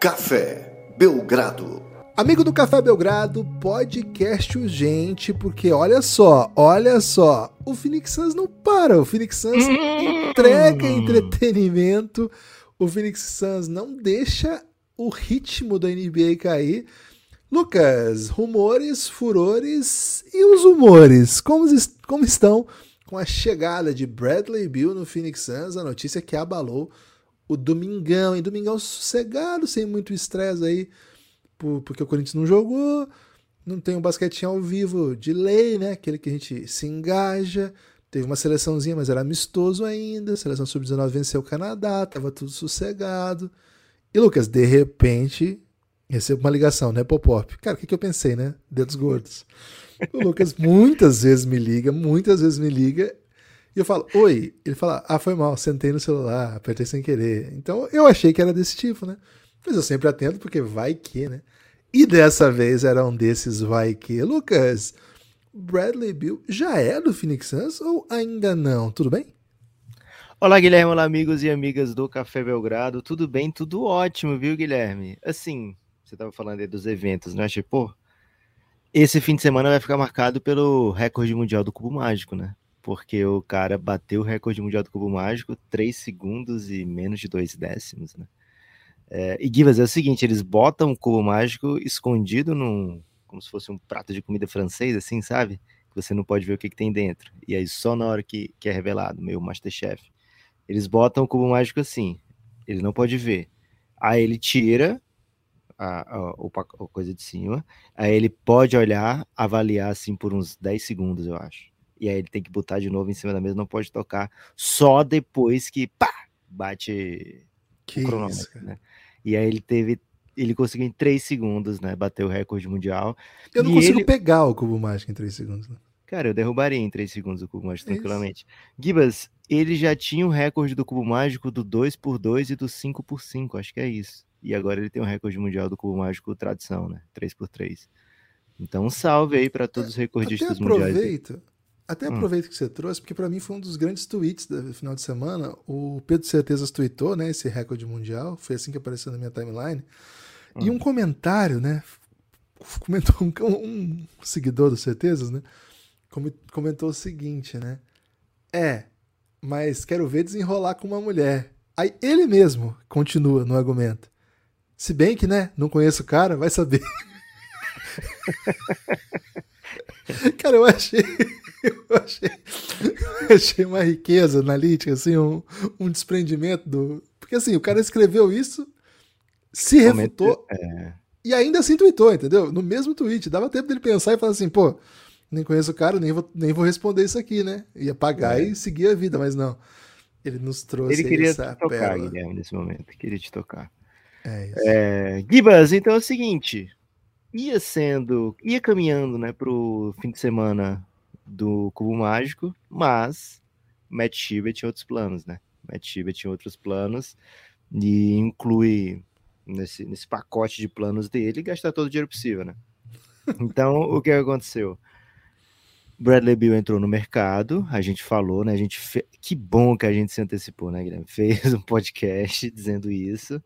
Café Belgrado. Amigo do Café Belgrado, podcast urgente, porque olha só, olha só, o Phoenix Suns não para, o Phoenix Suns entrega entretenimento, o Phoenix Suns não deixa o ritmo da NBA cair. Lucas, rumores, furores e os humores, como, como estão com a chegada de Bradley Bill no Phoenix Suns, a notícia que abalou o Domingão, e Domingão sossegado, sem muito estresse aí, porque o Corinthians não jogou, não tem um basquetinho ao vivo de lei, né? Aquele que a gente se engaja. Teve uma seleçãozinha, mas era amistoso ainda. Seleção sub-19 venceu o Canadá, tava tudo sossegado. E Lucas, de repente, recebo uma ligação, né, Popop? Cara, o que, que eu pensei, né? Dedos gordos. O Lucas muitas vezes me liga, muitas vezes me liga. E eu falo, oi. Ele fala, ah, foi mal, sentei no celular, apertei sem querer. Então eu achei que era desse tipo, né? Mas eu sempre atento, porque vai que, né? E dessa vez era um desses vai que. Lucas, Bradley Bill já é do Phoenix Suns ou ainda não? Tudo bem? Olá, Guilherme. Olá, amigos e amigas do Café Belgrado. Tudo bem? Tudo ótimo, viu, Guilherme? Assim, você estava falando aí dos eventos, né? Tipo, esse fim de semana vai ficar marcado pelo recorde mundial do Cubo Mágico, né? Porque o cara bateu o recorde mundial do Cubo Mágico 3 segundos e menos de 2 décimos, né? É, e Givas, é o seguinte, eles botam o cubo mágico escondido num, como se fosse um prato de comida francês, assim, sabe? Que você não pode ver o que, que tem dentro. E aí só na hora que, que é revelado, meio Masterchef. Eles botam o cubo mágico assim, ele não pode ver. Aí ele tira a, a, a, coisa de cima, aí ele pode olhar, avaliar assim por uns 10 segundos, eu acho. E aí ele tem que botar de novo em cima da mesa, não pode tocar, só depois que pá, bate que o cronômetro, isso, né? E aí ele teve. Ele conseguiu em 3 segundos, né? Bater o recorde mundial. Eu não e consigo ele... pegar o cubo mágico em 3 segundos, né? Cara, eu derrubaria em 3 segundos o cubo mágico tranquilamente. Gibas, ele já tinha o recorde do cubo mágico do 2x2 e do 5x5, acho que é isso. E agora ele tem o recorde mundial do cubo mágico tradição, né? 3x3. Então, um salve aí para todos os recordistas Até mundiais. Até hum. aproveito que você trouxe, porque para mim foi um dos grandes tweets do final de semana. O Pedro Certezas tweetou, né, esse recorde mundial. Foi assim que apareceu na minha timeline. Hum. E um comentário, né, comentou um, um seguidor do Certezas, né, comentou o seguinte, né, é, mas quero ver desenrolar com uma mulher. Aí ele mesmo continua no argumento. Se bem que, né, não conheço o cara, vai saber. cara, eu achei eu achei, eu achei uma riqueza analítica, assim, um, um desprendimento do. Porque assim, o cara escreveu isso, se refutou é... e ainda assim tweetou, entendeu? No mesmo tweet. Dava tempo dele pensar e falar assim, pô, nem conheço o cara, nem vou, nem vou responder isso aqui, né? Ia pagar é. e seguir a vida, mas não. Ele nos trouxe Ele queria essa te tocar, pérola. Guilherme, nesse momento. Queria te tocar. É isso. É, Gibas, então é o seguinte. Ia sendo, ia caminhando, né, pro fim de semana do Cubo Mágico, mas Matt Shiba tinha outros planos, né? Matt Shiba tinha outros planos e inclui nesse, nesse pacote de planos dele gastar todo o dinheiro possível, né? Então, o que aconteceu? Bradley Bill entrou no mercado, a gente falou, né? A gente fe... Que bom que a gente se antecipou, né, Guilherme? Fez um podcast dizendo isso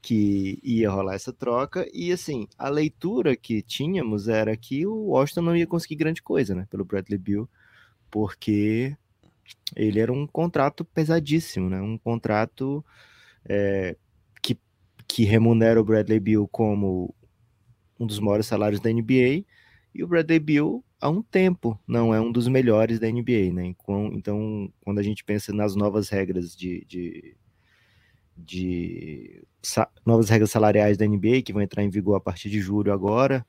que ia rolar essa troca, e assim, a leitura que tínhamos era que o Washington não ia conseguir grande coisa, né, pelo Bradley Bill, porque ele era um contrato pesadíssimo, né, um contrato é, que, que remunera o Bradley Bill como um dos maiores salários da NBA, e o Bradley Bill há um tempo não é um dos melhores da NBA, né, então quando a gente pensa nas novas regras de, de de novas regras salariais da NBA que vão entrar em vigor a partir de julho agora,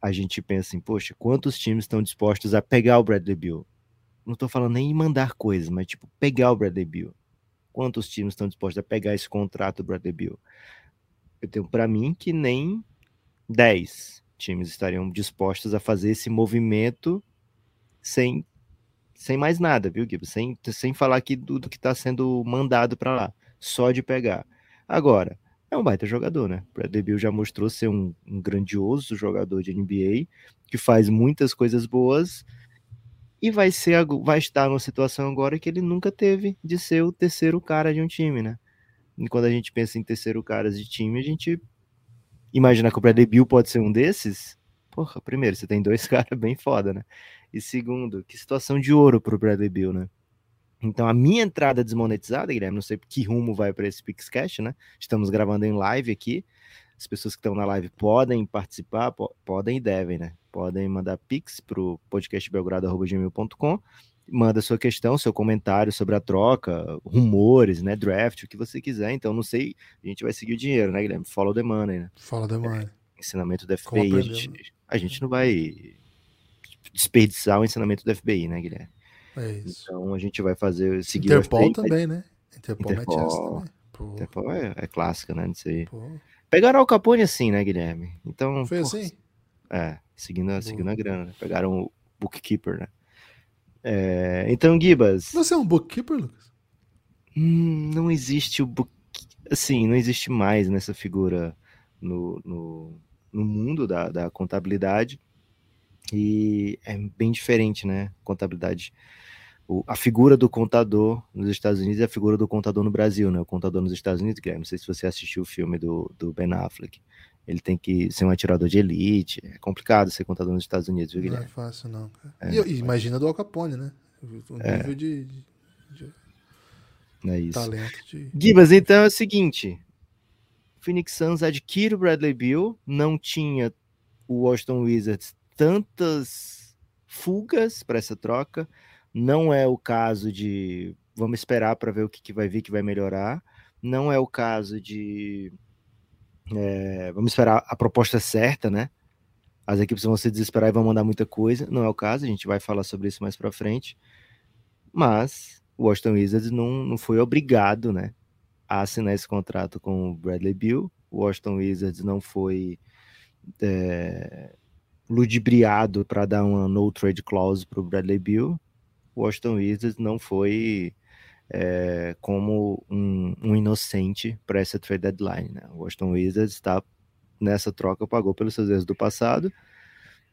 a gente pensa assim, poxa, quantos times estão dispostos a pegar o Bradley Bill? Não estou falando nem em mandar coisas, mas tipo, pegar o Bradley Bill. Quantos times estão dispostos a pegar esse contrato do Bradley Bill? Eu tenho para mim que nem 10 times estariam dispostos a fazer esse movimento sem sem mais nada, viu, Gibbs? Sem, sem falar aqui do, do que está sendo mandado para lá, só de pegar. Agora, é um baita jogador, né? Bradley Bill já mostrou ser um, um, grandioso jogador de NBA, que faz muitas coisas boas e vai ser vai estar numa situação agora que ele nunca teve de ser o terceiro cara de um time, né? E quando a gente pensa em terceiro caras de time, a gente imagina que o Bradley Bill pode ser um desses. Porra, primeiro, você tem dois caras bem foda, né? E segundo, que situação de ouro pro Bradley Bill, né? Então, a minha entrada desmonetizada, Guilherme, não sei que rumo vai para esse PixCast, né? Estamos gravando em live aqui. As pessoas que estão na live podem participar, po podem e devem, né? Podem mandar pix para o podcastbelgrado.gmail.com manda sua questão, seu comentário sobre a troca, rumores, né, draft, o que você quiser. Então, não sei, a gente vai seguir o dinheiro, né, Guilherme? Follow the money, né? Follow the money. É, ensinamento do FBI. A gente, a gente não vai desperdiçar o ensinamento do FBI, né, Guilherme? É isso. Então, a gente vai fazer, seguir Interpol também, né? Interpol, Interpol, Interpol é, é clássica, né. Pô. Pegaram o Capone assim, né, Guilherme? Então, Foi assim? É, seguindo, seguindo a grana, né? Pegaram o bookkeeper, né? É, então, Gibas. Você é um bookkeeper, Lucas? Hum, não existe o book. Assim, não existe mais nessa figura no, no, no mundo da, da contabilidade. E é bem diferente, né? Contabilidade. O, a figura do contador nos Estados Unidos e a figura do contador no Brasil, né? O contador nos Estados Unidos, Guilherme, não sei se você assistiu o filme do, do Ben Affleck ele tem que ser um atirador de elite. É complicado ser contador nos Estados Unidos, viu, Guilherme? Não é fácil, não. É, e, imagina do Al Capone, né? O é. nível é. de, de, é isso. talento. De... Gibas, então é o seguinte: Phoenix Suns adquire o Bradley Bill, não tinha o Washington Wizards tantas fugas para essa troca. Não é o caso de vamos esperar para ver o que, que vai vir que vai melhorar. Não é o caso de é, vamos esperar a proposta certa, né? As equipes vão se desesperar e vão mandar muita coisa. Não é o caso, a gente vai falar sobre isso mais para frente. Mas o Washington Wizards não, não foi obrigado, né, a assinar esse contrato com o Bradley Bill. O Washington Wizards não foi é, ludibriado para dar uma no trade clause para o Bradley Bill. O Washington Wizards não foi é, como um, um inocente para essa trade deadline. Né? O Washington Wizards está nessa troca, pagou pelos seus erros do passado.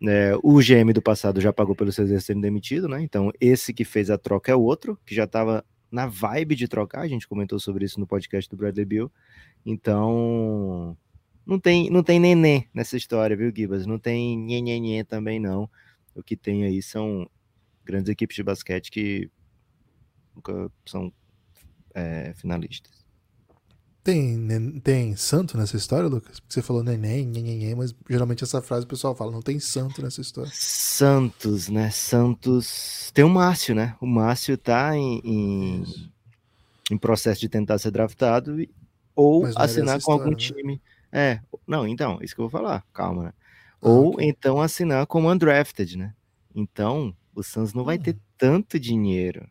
É, o GM do passado já pagou pelos seus erros sendo demitido, né? Então, esse que fez a troca é outro, que já estava na vibe de trocar. A gente comentou sobre isso no podcast do Bradley Bill. Então, não tem, não tem neném nessa história, viu, Gibas? Não tem nhenhenhê também, não. O que tem aí são grandes equipes de basquete que nunca são é, finalistas. Tem, tem santo nessa história, Lucas? Porque você falou neném, nhenhenhen, mas geralmente essa frase o pessoal fala, não tem santo nessa história. Santos, né? Santos. Tem o Márcio, né? O Márcio tá em, em, em processo de tentar ser draftado e, ou assinar com algum né? time. É, não, então, isso que eu vou falar, calma, né? Ah, ou okay. então assinar como undrafted, né? Então, o Santos não vai ter tanto dinheiro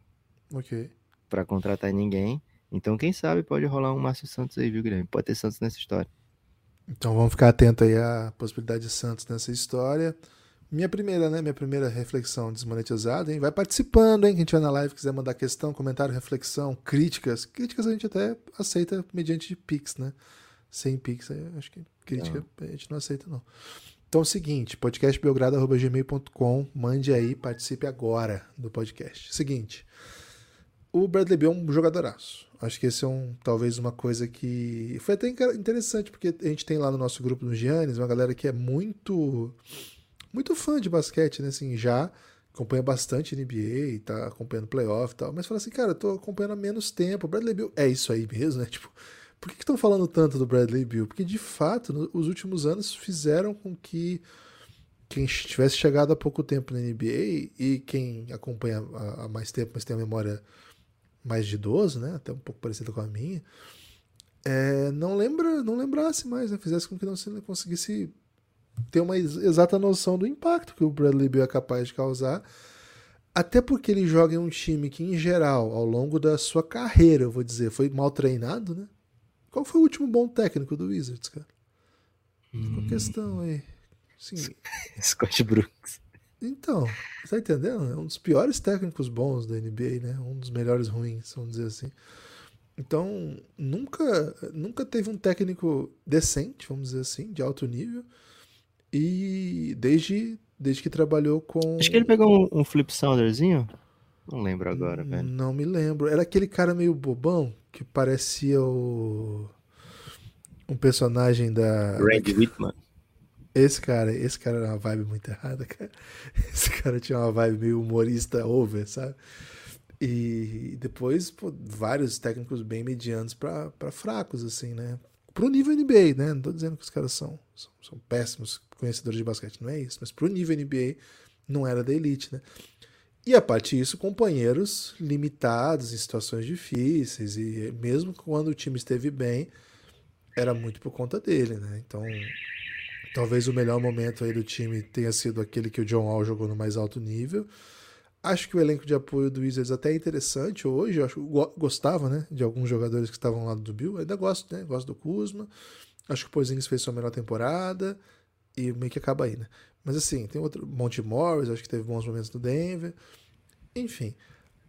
Ok. Para contratar ninguém. Então, quem sabe pode rolar um Márcio Santos aí, viu, Guilherme? Pode ter Santos nessa história. Então vamos ficar atento aí à possibilidade de Santos nessa história. Minha primeira, né? Minha primeira reflexão desmonetizada, hein? Vai participando, hein? Quem tiver na live quiser mandar questão, comentário, reflexão, críticas. Críticas a gente até aceita mediante Pix, né? Sem Pix, acho que crítica não. a gente não aceita, não. Então é o seguinte, podcastbelgrado.gmail.com, mande aí, participe agora do podcast. Seguinte, o Bradley Beal é um jogadoraço. Acho que esse é um, talvez uma coisa que foi até interessante, porque a gente tem lá no nosso grupo no Giannis uma galera que é muito muito fã de basquete, né? Assim, já acompanha bastante NBA, tá acompanhando playoff e tal, mas fala assim, cara, eu tô acompanhando há menos tempo. O Bradley Beal é isso aí mesmo, né? Tipo, por que estão falando tanto do Bradley Beal? Porque de fato, nos os últimos anos fizeram com que quem tivesse chegado há pouco tempo na NBA e quem acompanha há mais tempo, mas tem a memória mais de idoso, né? Até um pouco parecida com a minha. É, não lembra, não lembrasse mais, né? Fizesse com que não se conseguisse ter uma exata noção do impacto que o Bradley Beal é capaz de causar. Até porque ele joga em um time que, em geral, ao longo da sua carreira, eu vou dizer, foi mal treinado, né? Qual foi o último bom técnico do Wizards, cara? Hum. Uma questão aí. Sim. Scott Brooks. Então, tá entendendo? É um dos piores técnicos bons da NBA, né? Um dos melhores ruins, vamos dizer assim. Então, nunca, nunca teve um técnico decente, vamos dizer assim, de alto nível. E desde, desde que trabalhou com. Acho que ele pegou um, um flip sounderzinho. Não lembro agora, velho. Não me lembro. Era aquele cara meio bobão que parecia o. Um personagem da. Randy Whitman. Esse cara, esse cara era uma vibe muito errada, cara. Esse cara tinha uma vibe meio humorista over, sabe? E depois, pô, vários técnicos bem medianos para fracos, assim, né? Pro nível NBA, né? Não tô dizendo que os caras são, são, são péssimos conhecedores de basquete, não é isso. Mas pro nível NBA, não era da elite, né? E a partir disso, companheiros limitados em situações difíceis, e mesmo quando o time esteve bem, era muito por conta dele, né? Então, talvez o melhor momento aí do time tenha sido aquele que o John Wall jogou no mais alto nível. Acho que o elenco de apoio do Wizards até é interessante hoje. Eu acho, gostava, né, de alguns jogadores que estavam lá do Bill. Ainda gosto, né? Gosto do Kuzma. Acho que o Porzingis fez sua melhor temporada e meio que acaba aí, né? Mas assim, tem outro. Monte Morris, acho que teve bons momentos no Denver. Enfim.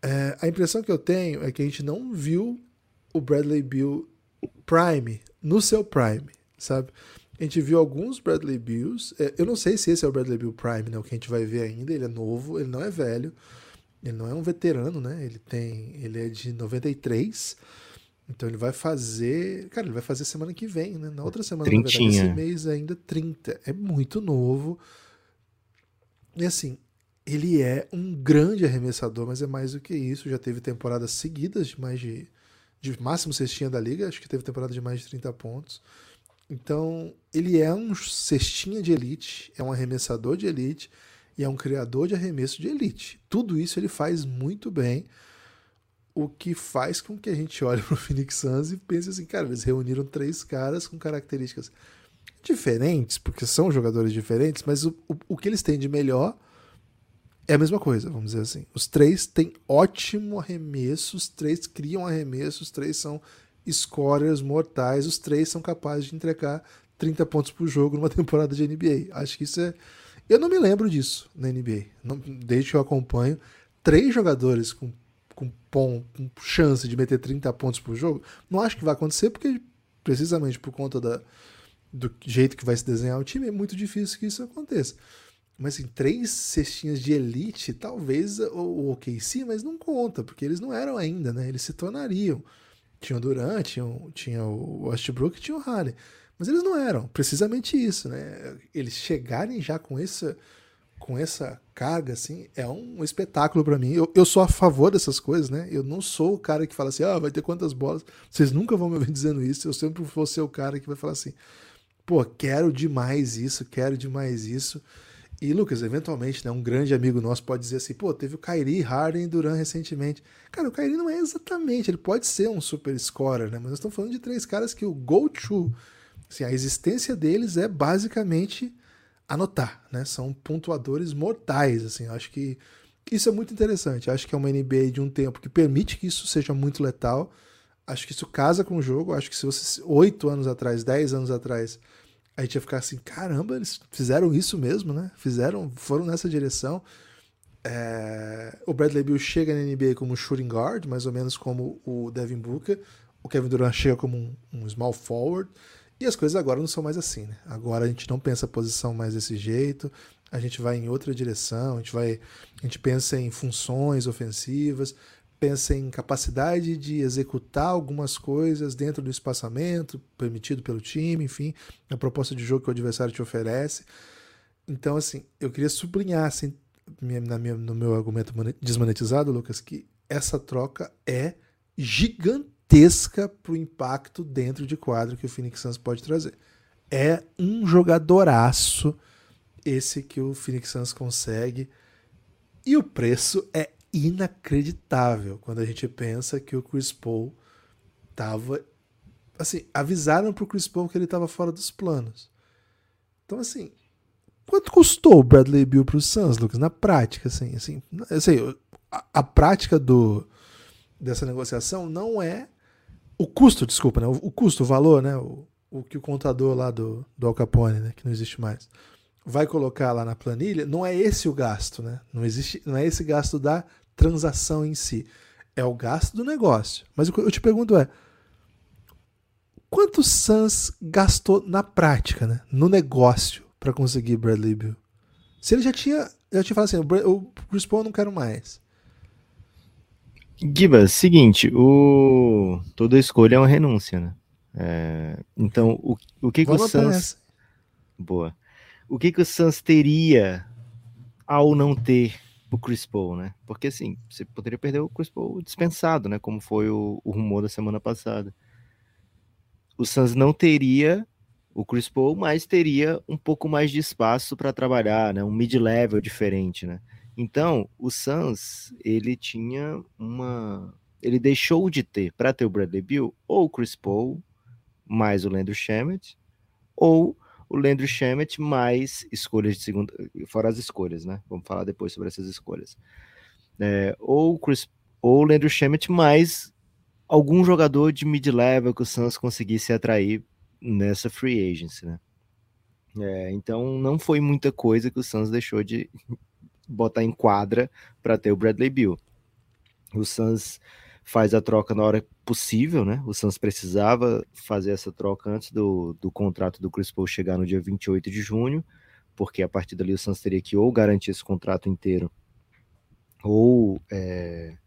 É, a impressão que eu tenho é que a gente não viu o Bradley Bill Prime no seu Prime, sabe? A gente viu alguns Bradley Bills. É, eu não sei se esse é o Bradley Bill Prime, né? O que a gente vai ver ainda. Ele é novo, ele não é velho. Ele não é um veterano, né? Ele tem. Ele é de 93. Então ele vai fazer. Cara, ele vai fazer semana que vem, né? Na outra semana, Trintinha. na verdade, esse mês ainda 30. É muito novo. E assim, ele é um grande arremessador, mas é mais do que isso. Já teve temporadas seguidas de mais de. de máximo cestinha da liga. Acho que teve temporada de mais de 30 pontos. Então, ele é um cestinha de elite, é um arremessador de elite e é um criador de arremesso de elite. Tudo isso ele faz muito bem o que faz com que a gente olhe para o Phoenix Suns e pense assim, cara, eles reuniram três caras com características diferentes, porque são jogadores diferentes, mas o, o, o, que eles têm de melhor é a mesma coisa, vamos dizer assim. Os três têm ótimo arremesso, os três criam arremesso, os três são scorers mortais, os três são capazes de entregar 30 pontos por jogo numa temporada de NBA. Acho que isso é. Eu não me lembro disso na NBA. Não, desde que eu acompanho, três jogadores com com, com chance de meter 30 pontos por jogo, não acho que vai acontecer, porque precisamente por conta da, do jeito que vai se desenhar o time, é muito difícil que isso aconteça. Mas assim, três cestinhas de elite, talvez o OKC, mas não conta, porque eles não eram ainda, né? Eles se tornariam. Tinha o Durant, tinha, tinha o Westbrook tinha o Harden. Mas eles não eram, precisamente isso, né? Eles chegarem já com essa com essa carga, assim, é um espetáculo para mim. Eu, eu sou a favor dessas coisas, né? Eu não sou o cara que fala assim, ah, vai ter quantas bolas. Vocês nunca vão me ouvir dizendo isso. Eu sempre vou ser o cara que vai falar assim, pô, quero demais isso, quero demais isso. E, Lucas, eventualmente, né, um grande amigo nosso pode dizer assim, pô, teve o Kyrie Harden e Duran recentemente. Cara, o Kyrie não é exatamente, ele pode ser um super scorer, né? Mas nós estamos falando de três caras que o go-to, assim, a existência deles é basicamente anotar, né? São pontuadores mortais, assim. Eu acho que isso é muito interessante. Eu acho que é uma NBA de um tempo que permite que isso seja muito letal. Acho que isso casa com o jogo. Acho que se você oito anos atrás, dez anos atrás, a gente ia ficar assim, caramba, eles fizeram isso mesmo, né? Fizeram, foram nessa direção. É... O Bradley Bill chega na NBA como shooting guard, mais ou menos como o Devin Booker. O Kevin Durant chega como um, um small forward. E as coisas agora não são mais assim, né? Agora a gente não pensa a posição mais desse jeito, a gente vai em outra direção, a gente vai, a gente pensa em funções ofensivas, pensa em capacidade de executar algumas coisas dentro do espaçamento permitido pelo time, enfim, a proposta de jogo que o adversário te oferece. Então, assim, eu queria sublinhar, assim, na minha, no meu argumento desmonetizado, Lucas, que essa troca é gigantesca gigantesca para o impacto dentro de quadro que o Phoenix Suns pode trazer. É um jogadoraço esse que o Phoenix Suns consegue. E o preço é inacreditável quando a gente pensa que o Chris Paul tava assim, avisaram pro Chris Paul que ele estava fora dos planos. Então assim, quanto custou o Bradley Bill pro Suns, Lucas, na prática assim, assim, assim a, a prática do dessa negociação não é o custo, desculpa, né? O, o, custo, o valor, né? O, o que o contador lá do, do Al Capone, né? Que não existe mais, vai colocar lá na planilha, não é esse o gasto, né? Não existe, não é esse gasto da transação em si. É o gasto do negócio. Mas o que eu te pergunto é, quanto Sans gastou na prática, né? No negócio para conseguir Bradley Bill? Se ele já tinha, já tinha falado assim, o Chris Paul eu não quero mais. Giba, seguinte, o... toda escolha é uma renúncia, né? É... Então, o, o que, que o Suns... Boa. O que, que o Suns teria ao não ter o Chris Paul, né? Porque assim, você poderia perder o Chris Paul dispensado, né? Como foi o, o rumor da semana passada. O Suns não teria o Chris Paul, mas teria um pouco mais de espaço para trabalhar, né? Um mid-level diferente, né? Então, o Suns, ele tinha uma ele deixou de ter para ter o Bradley Beal ou o Chris Paul mais o Landry Shamet ou o Landry Shamet mais escolhas de segunda, fora as escolhas, né? Vamos falar depois sobre essas escolhas. É, ou Chris, ou o Landry Shamet mais algum jogador de mid-level que o Suns conseguisse atrair nessa free agency, né? É, então não foi muita coisa que o Suns deixou de botar em quadra para ter o Bradley Bill. O Suns faz a troca na hora possível, né? O Suns precisava fazer essa troca antes do, do contrato do Chris Paul chegar no dia 28 de junho, porque a partir dali o Suns teria que ou garantir esse contrato inteiro ou é,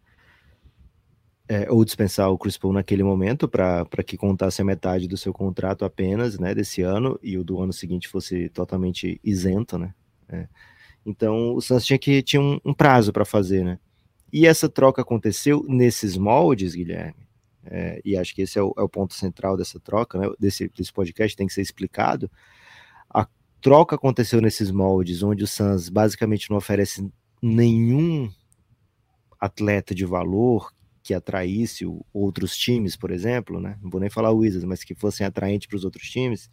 é, ou dispensar o Chris Paul naquele momento para que contasse a metade do seu contrato apenas, né, desse ano e o do ano seguinte fosse totalmente isento, né? É. Então o Suns tinha que tinha um, um prazo para fazer, né? E essa troca aconteceu nesses moldes, Guilherme. É, e acho que esse é o, é o, ponto central dessa troca, né, desse, desse podcast, tem que ser explicado. A troca aconteceu nesses moldes, onde o Suns basicamente não oferece nenhum atleta de valor que atraísse outros times, por exemplo, né? Não vou nem falar Wizards, mas que fossem atraentes para os outros times,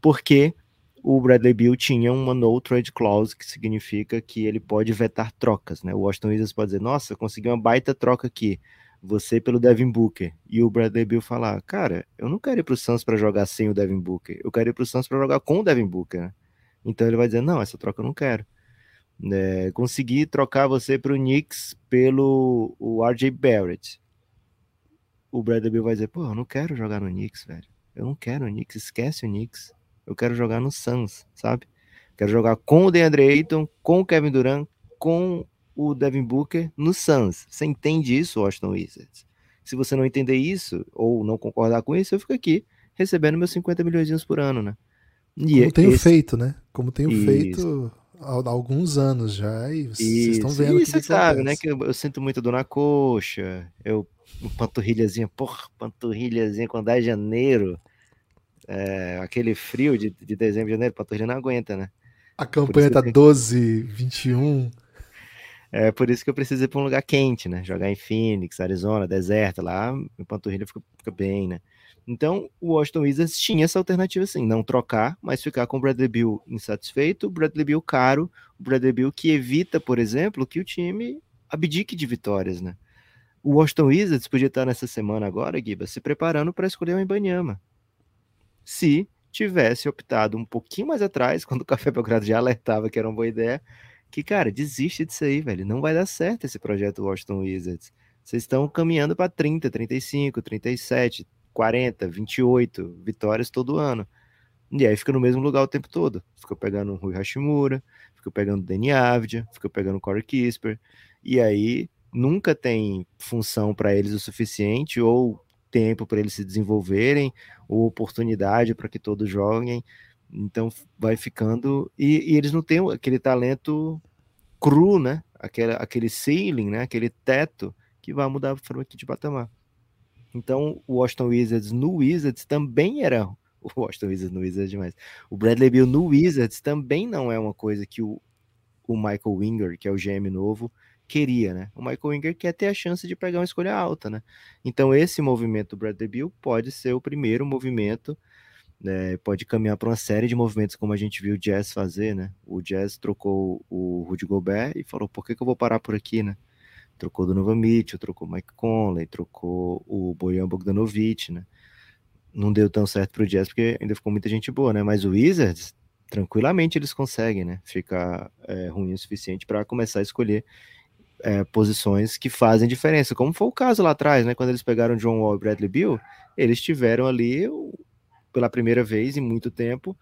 porque o Bradley Bill tinha uma no trade clause, que significa que ele pode vetar trocas, né? O Washington Wizards pode dizer, nossa, consegui uma baita troca aqui, você pelo Devin Booker, e o Bradley Bill falar, cara, eu não quero ir para o Suns para jogar sem o Devin Booker, eu quero ir para o Suns para jogar com o Devin Booker, né? Então ele vai dizer, não, essa troca eu não quero. É, consegui trocar você para o Knicks pelo o RJ Barrett. O Bradley Bill vai dizer, pô, eu não quero jogar no Knicks, velho. Eu não quero o Knicks, esquece o Knicks. Eu quero jogar no Suns, sabe? Quero jogar com o DeAndre Ayton, com o Kevin Durant, com o Devin Booker no Suns. Você entende isso, Washington Wizards? Se você não entender isso, ou não concordar com isso, eu fico aqui recebendo meus 50 milhões por ano, né? E Como tenho esse... feito, né? Como tenho isso. feito há alguns anos já, e vocês estão vendo e você sabe, né, que eu, eu, sinto muito dor na coxa, eu, panturrilhazinha, porra, panturrilhazinha quando é janeiro, é, aquele frio de, de dezembro, janeiro, panturrilha não aguenta, né? A campanha tá 12, 21. É por isso que eu preciso ir para um lugar quente, né? Jogar em Phoenix, Arizona, deserto, lá, minha panturrilha fica, fica bem, né? Então, o Washington Wizards tinha essa alternativa assim, não trocar, mas ficar com o Bradley Bill insatisfeito, o Bradley Bill caro, o Bradley Bill que evita, por exemplo, que o time abdique de vitórias, né? O Washington Wizards podia estar nessa semana agora, Giba, se preparando para escolher o Ibanyama. Se tivesse optado um pouquinho mais atrás, quando o Café Belgrado já alertava que era uma boa ideia, que, cara, desiste disso aí, velho. Não vai dar certo esse projeto Washington Wizards. Vocês estão caminhando para 30, 35, 37, 40, 28 vitórias todo ano. E aí fica no mesmo lugar o tempo todo. Fica pegando o Rui Hashimura, fica pegando o Danny Avdia, fica pegando o Corey Kisper. E aí nunca tem função para eles o suficiente ou tempo para eles se desenvolverem ou oportunidade para que todos joguem. Então vai ficando e, e, eles não têm aquele talento cru, né? Aquele, aquele ceiling, né? Aquele teto que vai mudar a forma de patamar. Então, o Washington Wizards no Wizards também era. O Washington Wizards no Wizards é demais. O Bradley Bill no Wizards também não é uma coisa que o, o Michael Winger, que é o GM novo, queria, né? O Michael Winger quer ter a chance de pegar uma escolha alta, né? Então, esse movimento do Bradley Bill pode ser o primeiro movimento. Né, pode caminhar para uma série de movimentos como a gente viu o Jazz fazer, né? O Jazz trocou o Rudy Gobert e falou: por que, que eu vou parar por aqui, né? trocou do Nova Mitchell, trocou o Mike Conley, trocou o Bojan Bogdanovic, né? Não deu tão certo pro Jazz porque ainda ficou muita gente boa, né? Mas o Wizards, tranquilamente eles conseguem, né? Ficar é, ruim o suficiente para começar a escolher é, posições que fazem diferença, como foi o caso lá atrás, né? Quando eles pegaram John Wall e Bradley Bill, eles tiveram ali, pela primeira vez em muito tempo,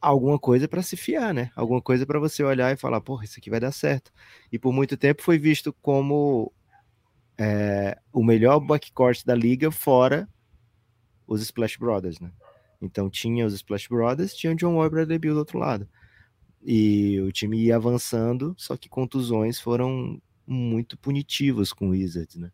alguma coisa para se fiar, né? Alguma coisa para você olhar e falar, porra, isso aqui vai dar certo. E por muito tempo foi visto como é, o melhor backcourt da liga fora os Splash Brothers, né? Então tinha os Splash Brothers, tinha o John Wall e Bradley Beal do outro lado. E o time ia avançando, só que contusões foram muito punitivas com o Wizards, né?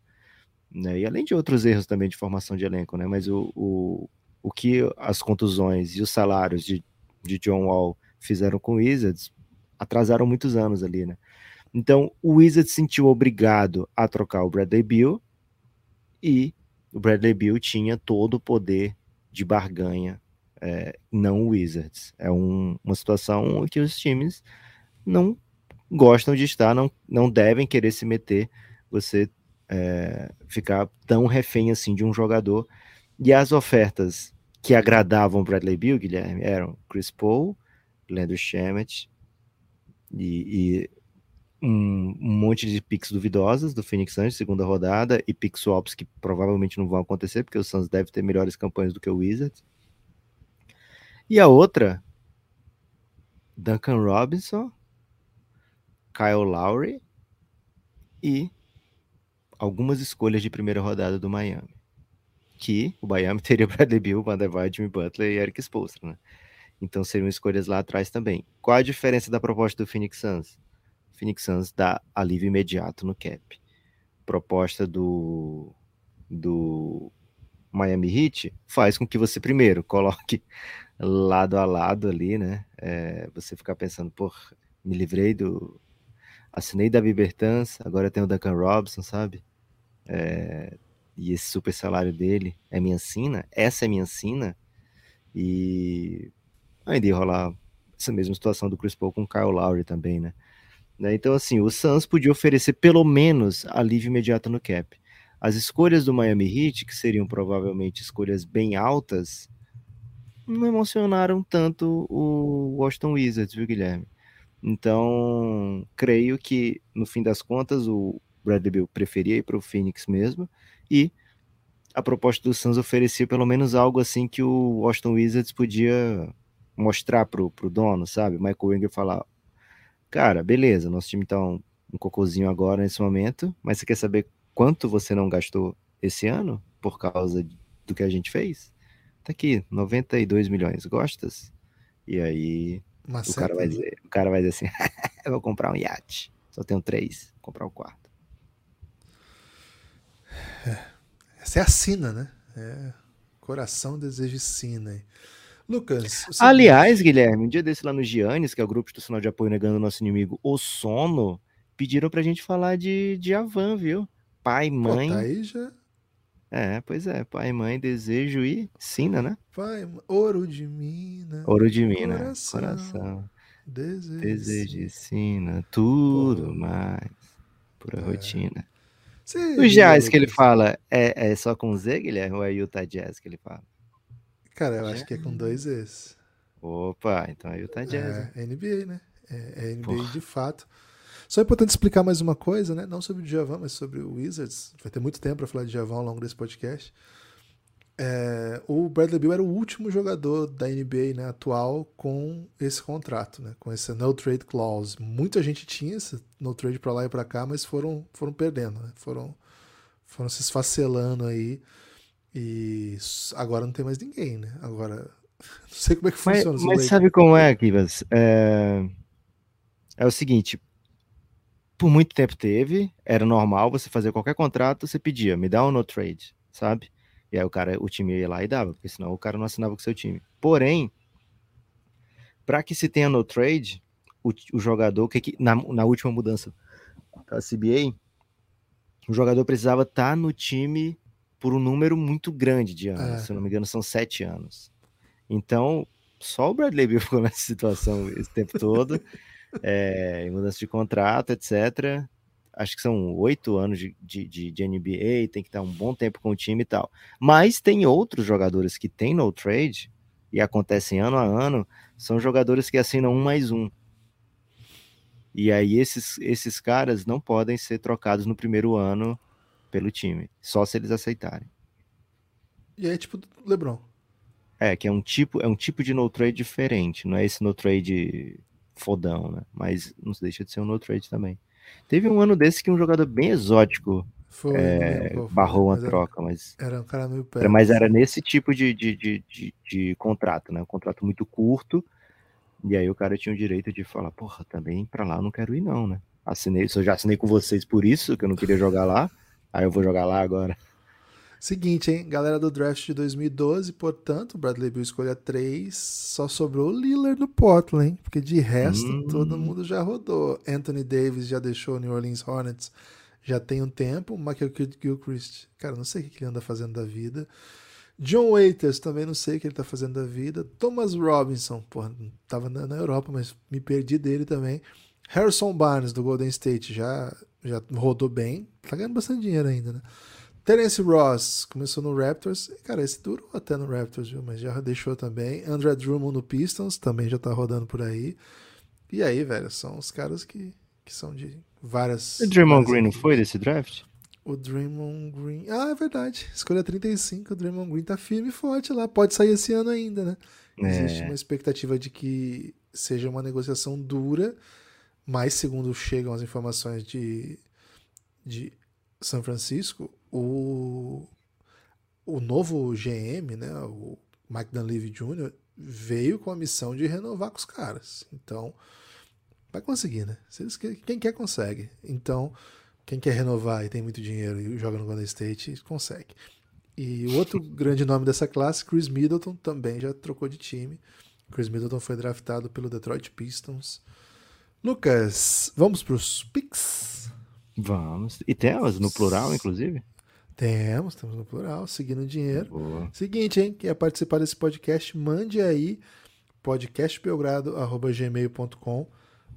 né? E além de outros erros também de formação de elenco, né? Mas o, o, o que as contusões e os salários de, de John Wall fizeram com o Wizards atrasaram muitos anos ali, né? Então, o Wizards se sentiu obrigado a trocar o Bradley Beal e o Bradley Beal tinha todo o poder de barganha, é, não o Wizards. É um, uma situação que os times não gostam de estar, não, não devem querer se meter, você é, ficar tão refém assim de um jogador. E as ofertas que agradavam Bradley Beal, Guilherme, eram Chris Paul, Leandro Shamet e, e um, um, monte de picks duvidosas do Phoenix Suns, segunda rodada, e pick swaps que provavelmente não vão acontecer, porque o Suns deve ter melhores campanhas do que o Wizards. E a outra, Duncan Robinson, Kyle Lowry e algumas escolhas de primeira rodada do Miami. Que o Miami teria Bradley Beal, Van der Vaart, Jimmy Butler e Eric Spoelstra, né? Então seriam escolhas lá atrás também. Qual a diferença da proposta do Phoenix Suns? Phoenix Suns dá alívio imediato no cap. Proposta do, do Miami Heat faz com que você primeiro coloque lado a lado ali, né? É, você ficar pensando, pô, me livrei do. Assinei da Bertans, agora tenho o Duncan Robson, sabe? É, e esse super salário dele é minha sina, essa é minha sina, e ainda ia rolar essa mesma situação do Chris Paul com o Kyle Lowry também, né? Né? Então, assim, o Suns podia oferecer pelo menos alívio imediato no cap. As escolhas do Miami Heat, que seriam provavelmente escolhas bem altas, não emocionaram tanto o Washington Wizards, viu, Guilherme? Então, creio que, no fim das contas, o Bradley Bill preferia ir para o Phoenix mesmo, e a proposta do Suns oferecia pelo menos algo assim que o Washington Wizards podia mostrar para o dono, sabe? Michael Winger falar, cara, beleza, nosso time tá um, um cocôzinho agora nesse momento, mas você quer saber quanto você não gastou esse ano por causa do que a gente fez? Tá aqui, 92 milhões, gostas? E aí o cara, vai dizer, o cara vai dizer assim, eu vou comprar um iate, só tenho três, vou comprar o um quarto. É, essa é a sina, né? É, coração, desejo e sina. Lucas. Aliás, Guilherme, um dia desse lá no Giannis, que é o grupo institucional de apoio negando o nosso inimigo, o sono, pediram pra gente falar de, de Avan, viu? Pai, mãe. Pô, tá aí já. É, pois é, pai, mãe, desejo e sina, né? Pai, ouro de mina. Ouro de mina, coração. coração desejo, desejo e sina, tudo Pô. mais. Pura é. rotina. Sim, o jazz que ele fala é, é só com Z, Guilherme, ou é Utah Jazz que ele fala? Cara, eu acho que é com dois Es. Opa, então o tá jazz. É, é NBA, né? É, é NBA Porra. de fato. Só é importante explicar mais uma coisa, né? Não sobre o Djavan, mas sobre o Wizards. Vai ter muito tempo para falar de Djavan ao longo desse podcast. É, o Bradley Beal era o último jogador da NBA né, atual com esse contrato, né, com essa no trade clause. Muita gente tinha esse no trade para lá e para cá, mas foram, foram perdendo, né, foram, foram se esfacelando aí. E agora não tem mais ninguém, né? Agora, não sei como é que funciona. Mas, mas sabe como é, Kivas? É... é o seguinte, por muito tempo teve, era normal você fazer qualquer contrato, você pedia, me dá um no trade, sabe? E aí o cara, o time ia lá e dava, porque senão o cara não assinava com o seu time. Porém, para que se tenha no trade, o, o jogador, que, na, na última mudança da CBA, o jogador precisava estar tá no time por um número muito grande de anos. É. Se eu não me engano, são sete anos. Então, só o Bradley Beal ficou nessa situação esse tempo todo. É, mudança de contrato, etc. Acho que são oito anos de, de, de, NBA, tem que estar um bom tempo com o time e tal. Mas tem outros jogadores que têm no trade, e acontecem ano a ano, são jogadores que assinam um mais um. E aí esses, esses caras não podem ser trocados no primeiro ano pelo time, só se eles aceitarem. E é tipo LeBron. É, que é um tipo, é um tipo de no trade diferente, não é esse no trade fodão, né? Mas não deixa de ser um no trade também. Teve um ano desse que um jogador bem exótico Foi, é, barrou uma mas era- troca, mas Era um cara meio. Mas era nesse tipo de, de, de, de, de contrato, né? Um contrato muito curto. E aí o cara tinha o direito de falar, porra, também pra lá eu não quero ir, não, né? Assinei, eu já assinei com vocês por isso, que eu não queria jogar lá. Aí eu vou jogar lá agora. Seguinte, hein? Galera do draft de 2012, portanto, Bradley Bill escolha 3, só sobrou o Lillard no Portland, hein? Porque de resto Hum. todo mundo já rodou. Anthony Davis já deixou o New Orleans Hornets já tem um tempo. Michael Gilchrist, cara, não sei o que ele anda fazendo da vida. John Waiters, também não sei o que ele tá fazendo da vida. Thomas Robinson, porra, tava na, na Europa, mas me perdi dele também. Harrison Barnes, do Golden State, já, já rodou bem. Tá ganhando bastante dinheiro ainda, né? Terence Ross começou no Raptors. Cara, esse durou até no Raptors, viu? Mas já deixou também. André Drummond no Pistons, também já tá rodando por aí. E aí, velho, são os caras que, que são de várias. O Draymond Green não foi desse draft? O Draymond Green. Ah, é verdade. Escolha 35. O Draymond Green tá firme e forte lá. Pode sair esse ano ainda, né? Existe É. uma expectativa de que seja uma negociação dura, mas segundo chegam as informações de, de São Francisco, o, o novo GM, né, o Mike Dunleavy Jr., veio com a missão de renovar com os caras. Então, vai conseguir, né? Quem quer, consegue. Então, quem quer renovar e tem muito dinheiro e joga no Golden State, consegue. E o outro grande nome dessa classe, Chris Middleton, também já trocou de time. Chris Middleton foi draftado pelo Detroit Pistons. Lucas, vamos para os picks? Vamos. E temos, no plural, inclusive? Temos, temos no plural, seguindo o dinheiro. Boa. Seguinte, hein? Quer participar desse podcast? Mande aí podcastbelgrado.gmail.com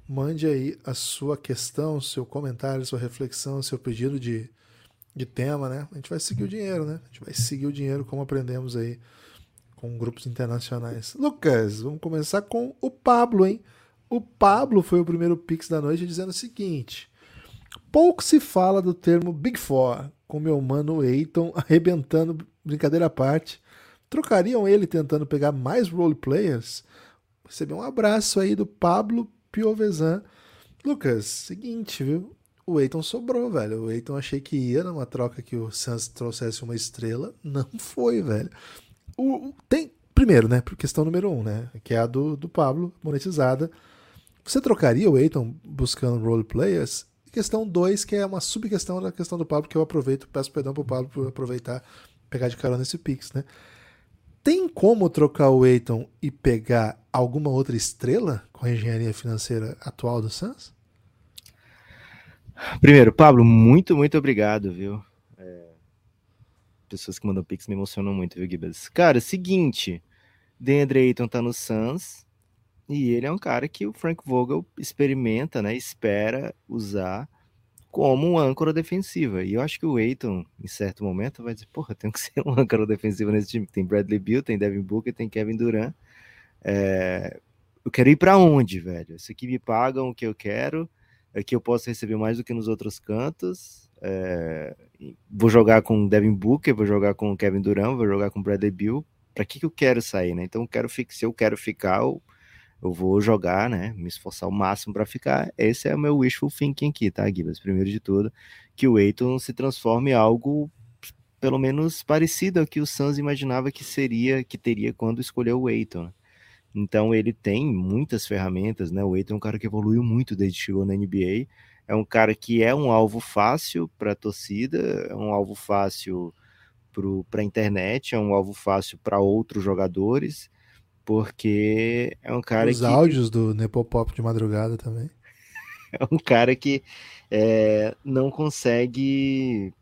Mande aí a sua questão, seu comentário, sua reflexão, seu pedido de, de tema, né? A gente vai seguir o dinheiro, né? A gente vai seguir o dinheiro como aprendemos aí com grupos internacionais. Lucas, vamos começar com o Pablo, hein? O Pablo foi o primeiro Pix da noite dizendo o seguinte: Pouco se fala do termo Big Four, com meu mano Eiton arrebentando, brincadeira à parte. Trocariam ele tentando pegar mais role players? Recebi um abraço aí do Pablo Piovesan. Lucas, seguinte, viu? O Eiton sobrou, velho. O Eiton achei que ia numa troca que o Suns trouxesse uma estrela. Não foi, velho. O- tem, primeiro, né? por Questão número um, né? Que é a do, do Pablo, monetizada. Você trocaria o Eiton buscando role players? Questão 2, que é uma subquestão da questão do Pablo, que eu aproveito, peço perdão pro Pablo por aproveitar, pegar de carona nesse Pix, né? Tem como trocar o Eiton e pegar alguma outra estrela com a engenharia financeira atual do Suns? Primeiro, Pablo, muito, muito obrigado, viu? É, Pessoas que mandam pix me emocionam muito, viu, Gibas? Cara, seguinte, DeAndre Ayton tá no Suns e ele é um cara que o Frank Vogel experimenta, né, espera usar como um âncora defensiva. E eu acho que o Ayton, em certo momento, vai dizer, porra, tem que ser um âncora defensiva nesse time. Tem Bradley Beal, tem Devin Booker, tem Kevin Durant. É, Eu quero ir pra onde, velho? Isso aqui me pagam o que eu quero aqui eu posso receber mais do que nos outros cantos. É, vou jogar com Devin Booker, vou jogar com Kevin Durant, vou jogar com Bradley Beal. Para que, que eu quero sair, né? Então, eu quero se eu quero ficar, eu vou jogar, né? Me esforçar o máximo para ficar. Esse é o meu wishful thinking aqui, tá, Gibas? Primeiro de tudo, que o Aiton se transforme em algo pelo menos parecido ao que o Suns imaginava que seria, que teria quando escolheu o Aiton. né? Então ele tem muitas ferramentas, né? O Aiton é um cara que evoluiu muito desde que chegou na NBA. É um cara que é um alvo fácil para a torcida, é um alvo fácil para a internet, é um alvo fácil para outros jogadores, porque é um cara Os que áudios do Nepopop de madrugada também. é um cara que é, não consegue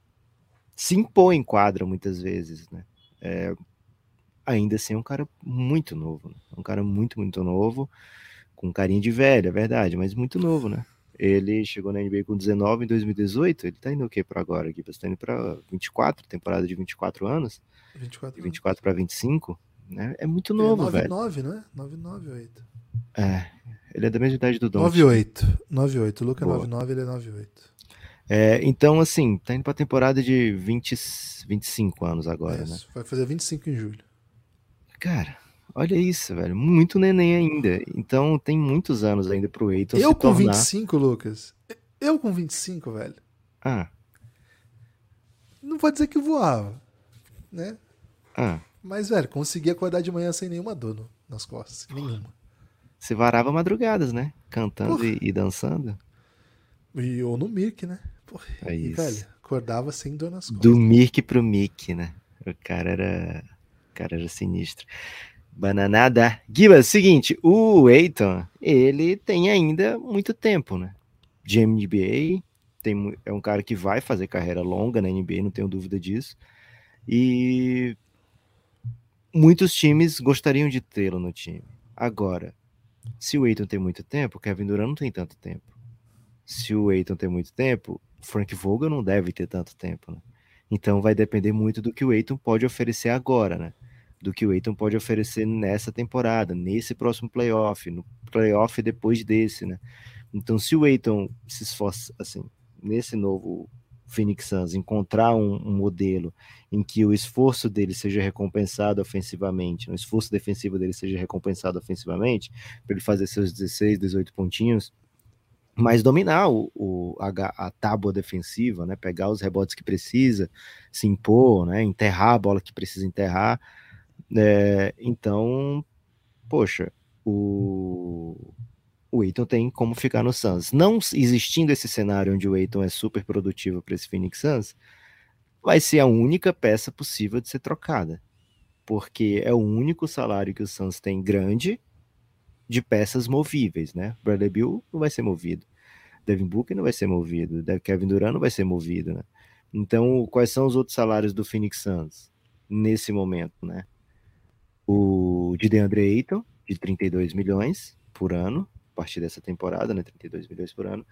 se impor em quadra muitas vezes, né? É, ainda assim é um cara muito novo, né? um cara muito, muito novo, com carinha de velho, é verdade, mas muito novo, né? Ele chegou na NBA com 19 em 2018, ele tá indo o que para agora aqui? Você tá indo para 24, temporada de 24 anos, 24 de anos. 24 para 25, né? É muito Ele novo, é velho. 99, não é? 99, É, ele é da mesma idade do Don. 98. 98. O Luca é Boa. 99, ele é 98. É, então, assim, tá indo pra temporada de 20, 25 anos agora, né? Isso, Vai fazer 25 em julho. Cara, olha isso, velho. Muito neném ainda. Então tem muitos anos ainda pro Eiton eu se com tornar... 25, Lucas. Eu com 25, velho. Ah, não vou dizer que voava, né? Ah, Mas, velho, conseguia acordar de manhã sem nenhuma dor no- nas costas. Nenhuma. você varava madrugadas, né? Cantando e, e dançando. E ou no Mirk, né? Porra, É e, isso. velho, acordava sem dor nas costas. Do Mirk pro Mick, né? O cara era. O cara era sinistro. Bananada. Giba, seguinte, o Eiton, ele tem ainda muito tempo, né? De NBA, tem, é um cara que vai fazer carreira longa na NBA, não tenho dúvida disso. E muitos times gostariam de tê-lo no time. Agora, se o Eiton tem muito tempo, Kevin Durant não tem tanto tempo. Se o Eiton tem muito tempo, o Frank Vogel não deve ter tanto tempo, né? Então vai depender muito do que o Eiton pode oferecer agora, né? Do que o Eiton pode oferecer nessa temporada, nesse próximo playoff, no playoff depois desse, né? Então se o Eiton se esforça, assim, nesse novo Phoenix Suns, encontrar um, um modelo em que o esforço dele seja recompensado ofensivamente, o esforço defensivo dele seja recompensado ofensivamente, para ele fazer seus 16, 18 pontinhos, mas dominar o, o- a, a tábua defensiva, né? Pegar os rebotes que precisa, se impor, né? Enterrar a bola que precisa enterrar. É, então, poxa, o, o Eiton tem como ficar no Suns. Não existindo esse cenário onde o Eiton é super produtivo para esse Phoenix Suns, vai ser a única peça possível de ser trocada. Porque é o único salário que o Suns tem grande de peças movíveis, né? Bradley Bill não vai ser movido. Devin Booker não vai ser movido. Kevin Durant não vai ser movido, né? Então, quais são os outros salários do Phoenix Suns nesse momento, né? O de DeAndre Ayton, de 32 milhões por ano, partir dessa temporada, né? 32 milhões por ano.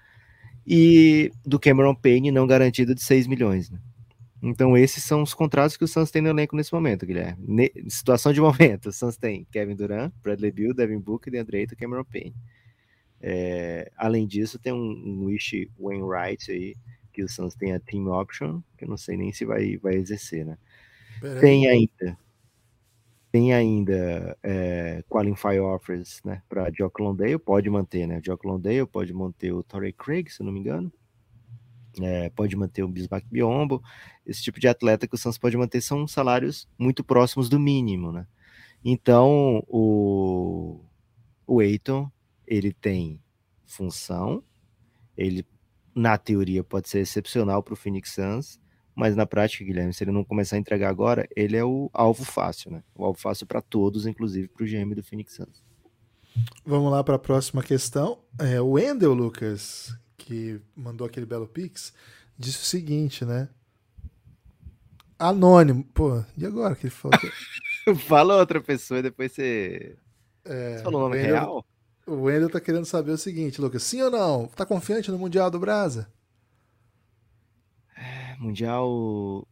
E do Cameron Payne não garantido de 6 milhões, né? Então, esses são os contratos que o Suns tem no elenco nesse momento, Guilherme. Ne- situação de momento, o Suns tem Kevin Durant, Bradley Beal, Devin Booker, DeAndre Ayton, Cameron Payne. É, além disso, tem um, um Wish Wainwright aí, que o Suns tem a team option, que eu não sei nem se vai, vai exercer, né? Pera. Tem ainda tem ainda é, qualify offers, né, para Jock Londale, pode manter, né, Jock Londale, pode manter o Torrey Craig, se não me engano, é, pode manter o Bismack Biombo, esse tipo de atleta que o Suns pode manter são salários muito próximos do mínimo, né, então o, o Eiton, ele tem função, ele na teoria pode ser excepcional para o Phoenix Suns, mas na prática, Guilherme, se ele não começar a entregar agora, ele é o alvo fácil, né? O alvo fácil para todos, inclusive para o GM do Phoenix Suns. Vamos lá para a próxima questão. É, o Wendel Lucas, que mandou aquele belo pix, disse o seguinte, né? Anônimo. Pô, e agora que ele falou? que- Fala outra pessoa e depois você. É, Você falou o nome Wendel- real? O Wendel tá querendo saber o seguinte, Lucas. Sim ou não? Tá confiante no Mundial do Brasa? Mundial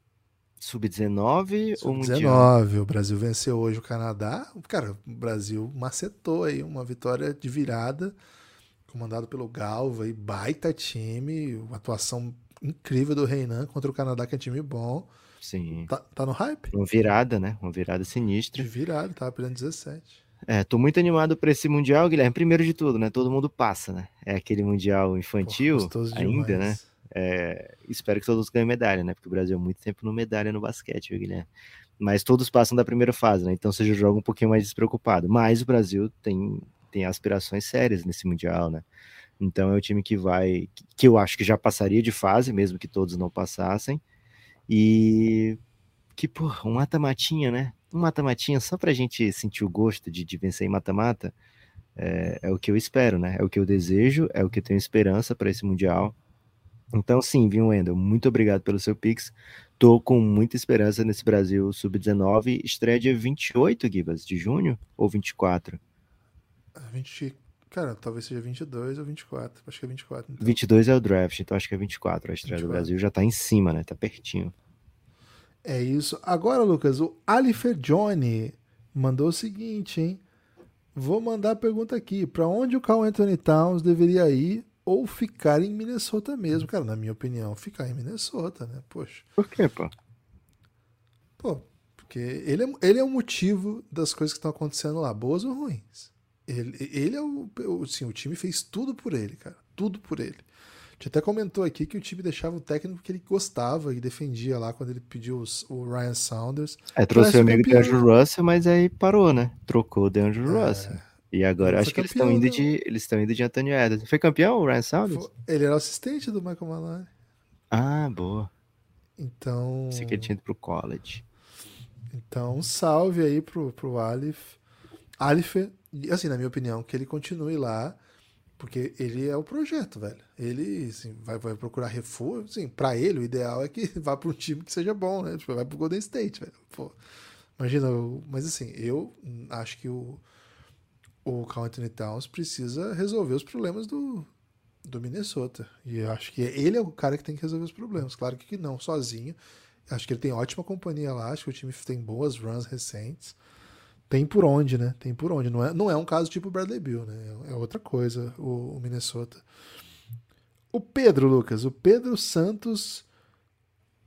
Sub-19 ou Mundial? 19. O Brasil venceu hoje o Canadá. Cara, o Brasil macetou aí uma vitória de virada, comandado pelo Galva e baita time, uma atuação incrível do Reinan contra o Canadá, que é time bom. Sim. Tá, tá no hype? Uma virada, né? Uma virada De sinistra. virada, tava perdendo 17. É, tô muito animado para esse Mundial, Guilherme. Primeiro de tudo, né? Todo mundo passa, né? É aquele Mundial infantil Pô, ainda, demais. né? É, espero que todos ganhem medalha, né? Porque o Brasil é muito tempo no medalha no basquete, viu, Guilherme? Mas todos passam da primeira fase, né? Então você joga um pouquinho mais despreocupado. Mas o Brasil tem, tem aspirações sérias nesse Mundial, né? Então é o time que vai, que eu acho que já passaria de fase, mesmo que todos não passassem. E que, pô, um mata-matinha, né? Um mata-matinha só pra gente sentir o gosto de, de vencer em mata-mata. É, é o que eu espero, né? É o que eu desejo, é o que eu tenho esperança para esse Mundial. Então, sim, viu, Wendel? Muito obrigado pelo seu Pix. Tô com muita esperança nesse Brasil Sub-19. Estreia dia 28, Gibas, de junho ou 24? Ah, 20, cara, talvez seja 22 ou 24. Acho que é 24. Então. 22 é o draft, então acho que é 24. A estreia do 24. Brasil já tá em cima, né? Tá pertinho. É isso. Agora, Lucas, o Alifer Johnny mandou o seguinte, hein? Vou mandar a pergunta aqui. Pra onde o Carl Anthony Towns deveria ir ou ficar em Minnesota mesmo? Cara, na minha opinião, ficar em Minnesota, né? Poxa. Por quê, pô? Pô, porque ele é, ele é o motivo das coisas que estão acontecendo lá, boas ou ruins. Ele, ele é o, assim, o time fez tudo por ele, cara. Tudo por ele. gente até comentou aqui que o time deixava o técnico que ele gostava e defendia lá quando ele pediu os, o Ryan Saunders. É, trouxe o amigo de Andrew Russell, mas aí parou, né? Trocou o DeAndre É. Russell. E agora acho que eles estão indo né? de eles estão indo de Anthony Edwards. Foi campeão o Ryan Saunders? Ele era assistente do Michael Malone. Ah, boa. Então, Pensei que ele tinha ido pro college. então um salve aí pro, pro. Alif, e, assim, na minha opinião, que ele continue lá, porque ele é o projeto, velho. Ele assim, vai, vai procurar reforço. Assim, pra ele, o ideal é que vá pra um time que seja bom, né? Tipo, vai pro Golden State, velho. Pô, imagina, mas assim, eu acho que o, o Carl Anthony Towns precisa resolver os problemas do, do Minnesota. E eu acho que ele é o cara que tem que resolver os problemas. Claro que não, sozinho. Acho que ele tem ótima companhia lá, acho que o time tem boas runs recentes. Tem por onde, né? Tem por onde. Não é, não é um caso tipo o Bradley Bill, né? É outra coisa o, o Minnesota. O Pedro, Lucas, o Pedro Santos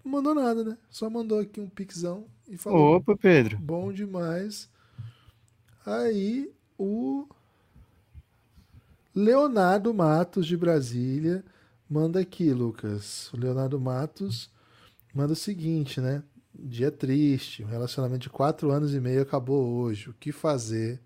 não mandou nada, né? Só mandou aqui um pixão e falou Opa, Pedro. bom demais. Aí o Leonardo Matos de Brasília manda aqui, Lucas. O Leonardo Matos manda o seguinte, né? Dia triste, um relacionamento de quatro anos e meio acabou hoje. O que fazer?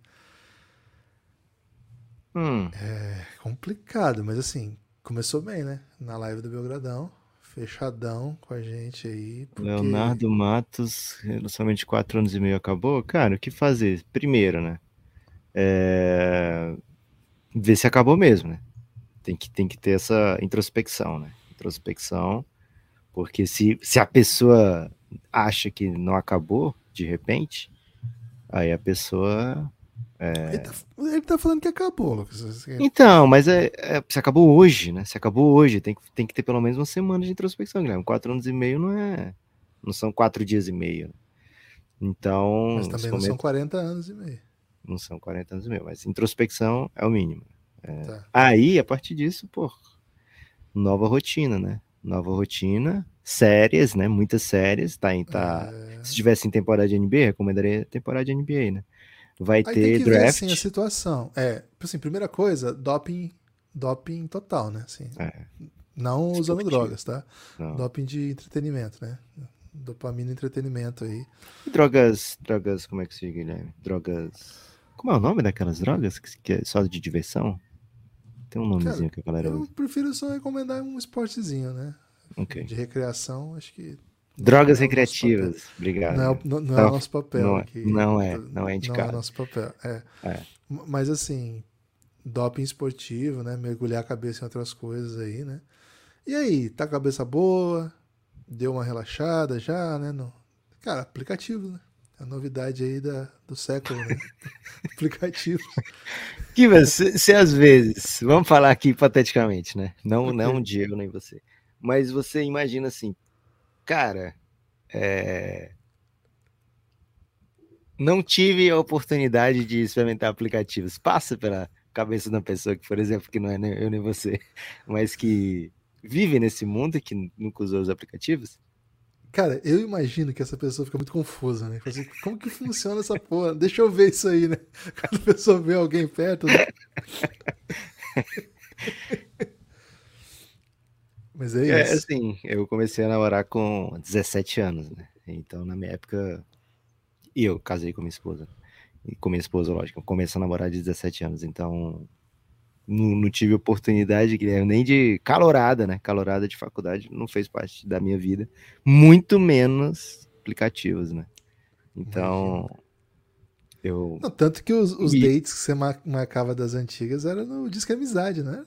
Hum, É complicado, mas assim, começou bem, né? Na live do Belgradão, fechadão com a gente aí. porque- Leonardo Matos, relacionamento de quatro anos e meio acabou. Cara, o que fazer? Primeiro, né? É... Ver se acabou mesmo, né? Tem que, tem que ter essa introspecção, né? Introspecção, porque se, se a pessoa acha que não acabou, de repente, aí a pessoa. Ele, tá, ele tá falando que acabou, Lucas. Então, mas é, é- se acabou hoje, né? Se acabou hoje, tem, que- tem que ter pelo menos uma semana de introspecção, Guilherme. Quatro anos e meio não é. Não são quatro dias e meio. Então, Mas também não momento- são 40 anos e meio. Não são 40 anos e meio, mas introspecção é o mínimo. Tá. Aí, a partir disso, pô, nova rotina, né? Nova rotina, séries, né? Muitas séries, tá, em- tá... É. Se tivesse em temporada de NBA, recomendaria temporada de NBA, né? Vai Aí ter que ver draft. assim, a situação. É, assim, primeira coisa, doping, doping total, né? Assim, É, não usando Esportivo. drogas, tá? não. Doping de entretenimento, né? Dopamina e entretenimento aí. E Drogas, drogas, como é que se diz, Guilherme? Drogas. Como é o nome daquelas drogas que, que é só de diversão? Tem um nomezinho que a galera Eu usa. prefiro só recomendar um esportezinho, né? Ok. De recreação, acho que. Drogas é recreativas. Obrigado. Não é, o- não, não é o nosso papel não é- aqui. não é, não é Não é indicado. nosso papel. É. É. Mas assim, doping esportivo, né? Mergulhar a cabeça em outras coisas aí, né? E aí, tá com a cabeça boa? Deu uma relaxada já, né? No... Cara, aplicativo, né? A novidade aí da, do século, né? aplicativo. Que se, se às vezes, vamos falar aqui hipoteticamente, né? Não, não Diego nem você. Mas você imagina assim, cara, é, não tive a oportunidade de experimentar aplicativos. Passa pela cabeça de uma pessoa que, por exemplo, que não é nem eu nem você, mas que vive nesse mundo e que nunca usou os aplicativos? Cara, eu imagino que essa pessoa fica muito confusa, né? Assim, Como que funciona essa porra? Deixa eu ver isso aí, né? Quando a pessoa vê alguém perto, né? Mas é É, isso. assim, eu comecei a namorar com 17 anos, né? Então, na minha época, e eu casei com minha esposa. E com minha esposa, lógico, eu comecei a namorar de 17 anos, então não, não tive oportunidade, Guilherme, nem de calorada, né? Calorada de faculdade não fez parte da minha vida, muito menos aplicativos, né? Então, eu Não, tanto que os, os E- dates que você mar- marcava das antigas era no Disque Amizade, né?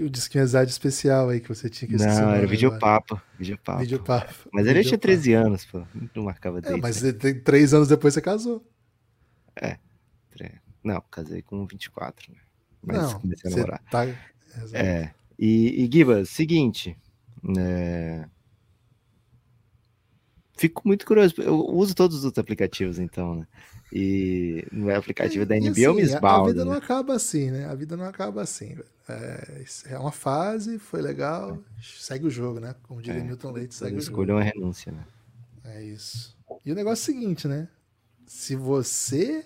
O Disque Amizade especial aí que você tinha que não, era videopapo, videopapo. Videopapo. Mas ele tinha Videopapo. 13 anos, pô, não marcava É, date. mas né? três anos depois você casou. Não, casei com 24, né? Mas não, comecei a namorar. tá... É. E, e Giba, seguinte. é, Fico muito curioso. Eu uso todos os aplicativos, então, né? E no aplicativo da E, NBA eu me assim, a- A vida não né? acaba assim, né? A vida não acaba assim. É, é uma fase, foi legal, segue o jogo, né? Como diria É, Milton Leite, segue o é jogo. uma renúncia, né? É isso. E o negócio é o seguinte, né? Se você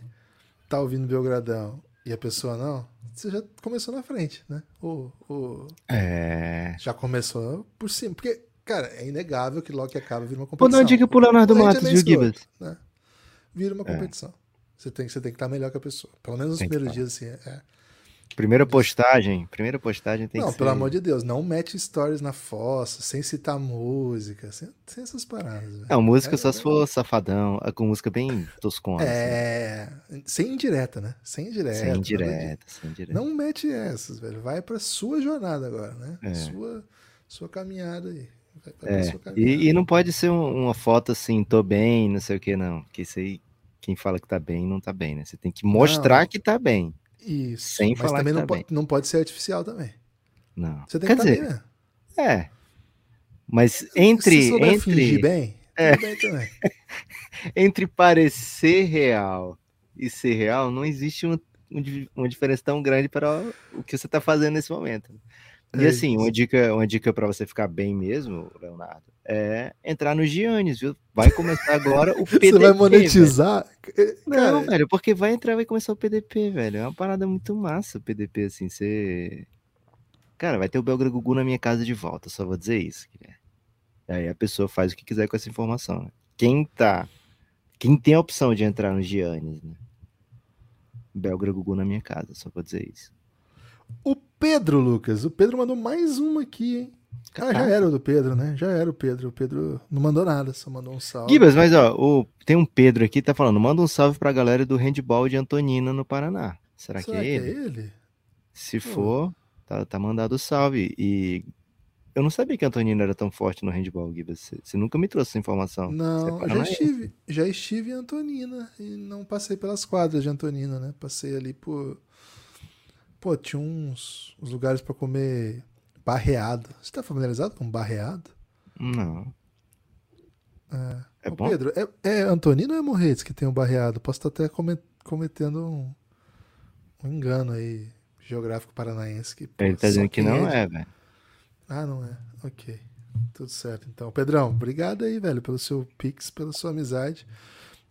tá ouvindo Belgradão e a pessoa não, você já começou na frente, né? O, o... É. Já começou por cima. Porque, cara, é inegável que logo que acaba vira uma Vou competição. dar uma dica pro Leonardo é Matos, viu, escroto, Gibas? né? Vira uma É. competição. Você tem, você tem que estar melhor que a pessoa. Pelo menos nos Tem primeiros estar. dias, assim. É. Primeira postagem, primeira postagem tem não, que pelo ser... amor de Deus, não mete stories na fossa, sem citar música, sem, sem essas paradas. velho. Não, música É, só se for safadão, é com música bem toscona. assim. É. Sem indireta, né? Sem indireta. Sem nada disso. direta, sem direta. Não mete essas, velho. Vai pra sua jornada agora, né? É. Sua, sua caminhada aí. Vai pra É, sua caminhada. e, e não pode ser um- uma foto assim, tô bem, não sei o que, não. Porque isso aí, quem fala que tá bem, não tá bem, né? Você tem que mostrar Não. que tá bem. Isso. sem Mas falar também não, tá pode, não pode ser artificial também. Não. Você tem Quer que estar dizer, bem, né? é. Mas entre, Se souber fingir entre, bem, É. bem também. entre parecer real e ser real, não existe uma, um di- uma diferença tão grande para o que você tá fazendo nesse momento. E É assim, uma dica, uma dica para você ficar bem mesmo, Leonardo, é entrar no Giannis, viu? Vai começar agora o PDP. Você vai velho. monetizar? Não, Cara, velho, porque vai entrar, vai começar o PDP, velho. É uma parada muito massa o PDP, assim, você. Cara, vai ter o Belgra Gugu na minha casa de volta, só vou dizer isso. Aí a pessoa faz o que quiser com essa informação. né? Quem tá. Quem tem a opção de entrar no Giannis, né? Belgra Gugu na minha casa, só vou dizer isso. O Pedro, Lucas. O Pedro mandou mais uma aqui, hein? Ah, já era o do Pedro, né? Já era o Pedro. O Pedro não mandou nada, só mandou um salve. Gibas, mas ó, o- tem um Pedro aqui que tá falando, manda um salve pra galera do handball de Antonina no Paraná. Será, Será que é ele? ele? Se for, tá, tá mandado o salve. E eu não sabia que Antonina era tão forte no handball, Gibas. Você, você nunca me trouxe essa informação. Você é Não, já estive, já estive em Antonina e não passei pelas quadras de Antonina, né? Passei ali por. Pô, tinha uns, uns lugares pra comer barreado. Você tá familiarizado com barreado? Não. É Ô, bom? Pedro, é, é Antonina ou é Morretes que tem o barreado? Posso estar até come- cometendo um, um engano aí geográfico paranaense. Que, pô, Ele tá dizendo que não de- é, velho. Ah, não é. Ok. Tudo certo. Então, Pedrão, obrigado aí, velho, pelo seu pix, pela sua amizade.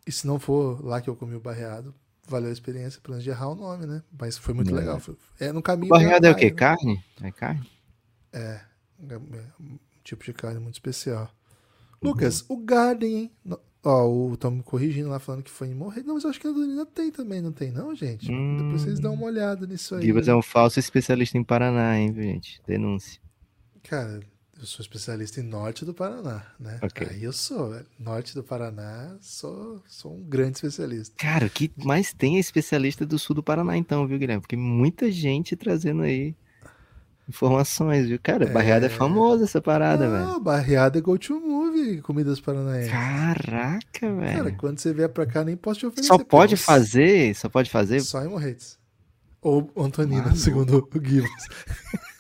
E se não for lá que eu comi o barreado, valeu a experiência, pelo menos de errar o nome, né? Mas foi muito É. legal. Foi- é no caminho. Barreado é o quê? praia, Carne? É carne? né? É um tipo de carne muito especial. Lucas, o Garden, hein? Ó, o Tom me corrigindo lá, falando que foi em morrer. Não, mas eu acho que a Antonina tem também, não tem, não, gente? Hum. Depois vocês dão uma olhada nisso aí. Gibas é um falso especialista em Paraná, hein, gente? Denúncia. Cara, eu sou especialista em norte do Paraná, né? Ok. Aí eu sou, velho. Norte do Paraná, sou, sou um grande especialista. Cara, o que mais tem é especialista do sul do Paraná, então, viu, Guilherme? Porque muita gente trazendo aí informações, viu? Cara, Barreada é famosa essa parada, velho. Ah, barreada é go to movie, comidas paranaenses. Caraca, Cara, velho. quando você vier pra cá, nem posso te oferecer. Só pode você- fazer, só pode fazer. Só em Morretes. Ou Antonina, Maluco. segundo o Gibbs.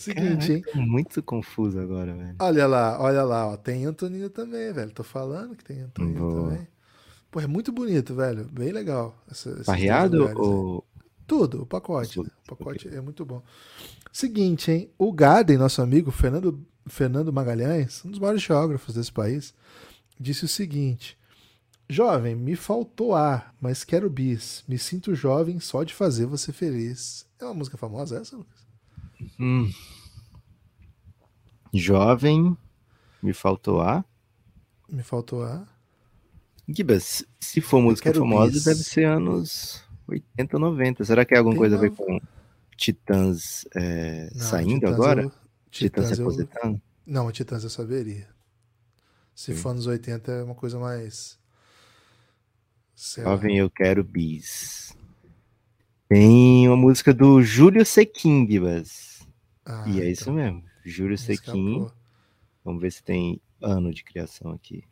Seguinte, hein? Muito confuso agora, velho. Olha lá, olha lá, ó. Tem Antonina também, velho. Tô falando que tem Antonina Boa. também. Pô, é muito bonito, velho. Bem legal. essa- Barreado lugares aí. ou. Tudo, o pacote. Tudo, né? O pacote é muito bom. Seguinte, hein? O Garden, nosso amigo Fernando, Fernando Magalhães, um dos maiores geógrafos desse país, disse o seguinte: Jovem, me faltou ar, mas quero bis. Me sinto jovem só de fazer você feliz. É uma música famosa essa, Lucas? Hum. Jovem, me faltou A. Me faltou ar. Gibas, se for música famosa, bis. deve ser anos 80, 90. Será que é alguma Tem coisa a ver com Titãs é, Não, saindo Titãs agora? eu- Titãs se Titãs eu, aposentando? Não, Titãs eu saberia. Se Sim. for anos 80 é uma coisa mais. Sei lá. Jovem, eu quero bis. Tem uma música do Júlio Sequin, Gibas. Ah, e é isso então, mesmo. Júlio Sequin. Vamos ver se tem ano de criação aqui.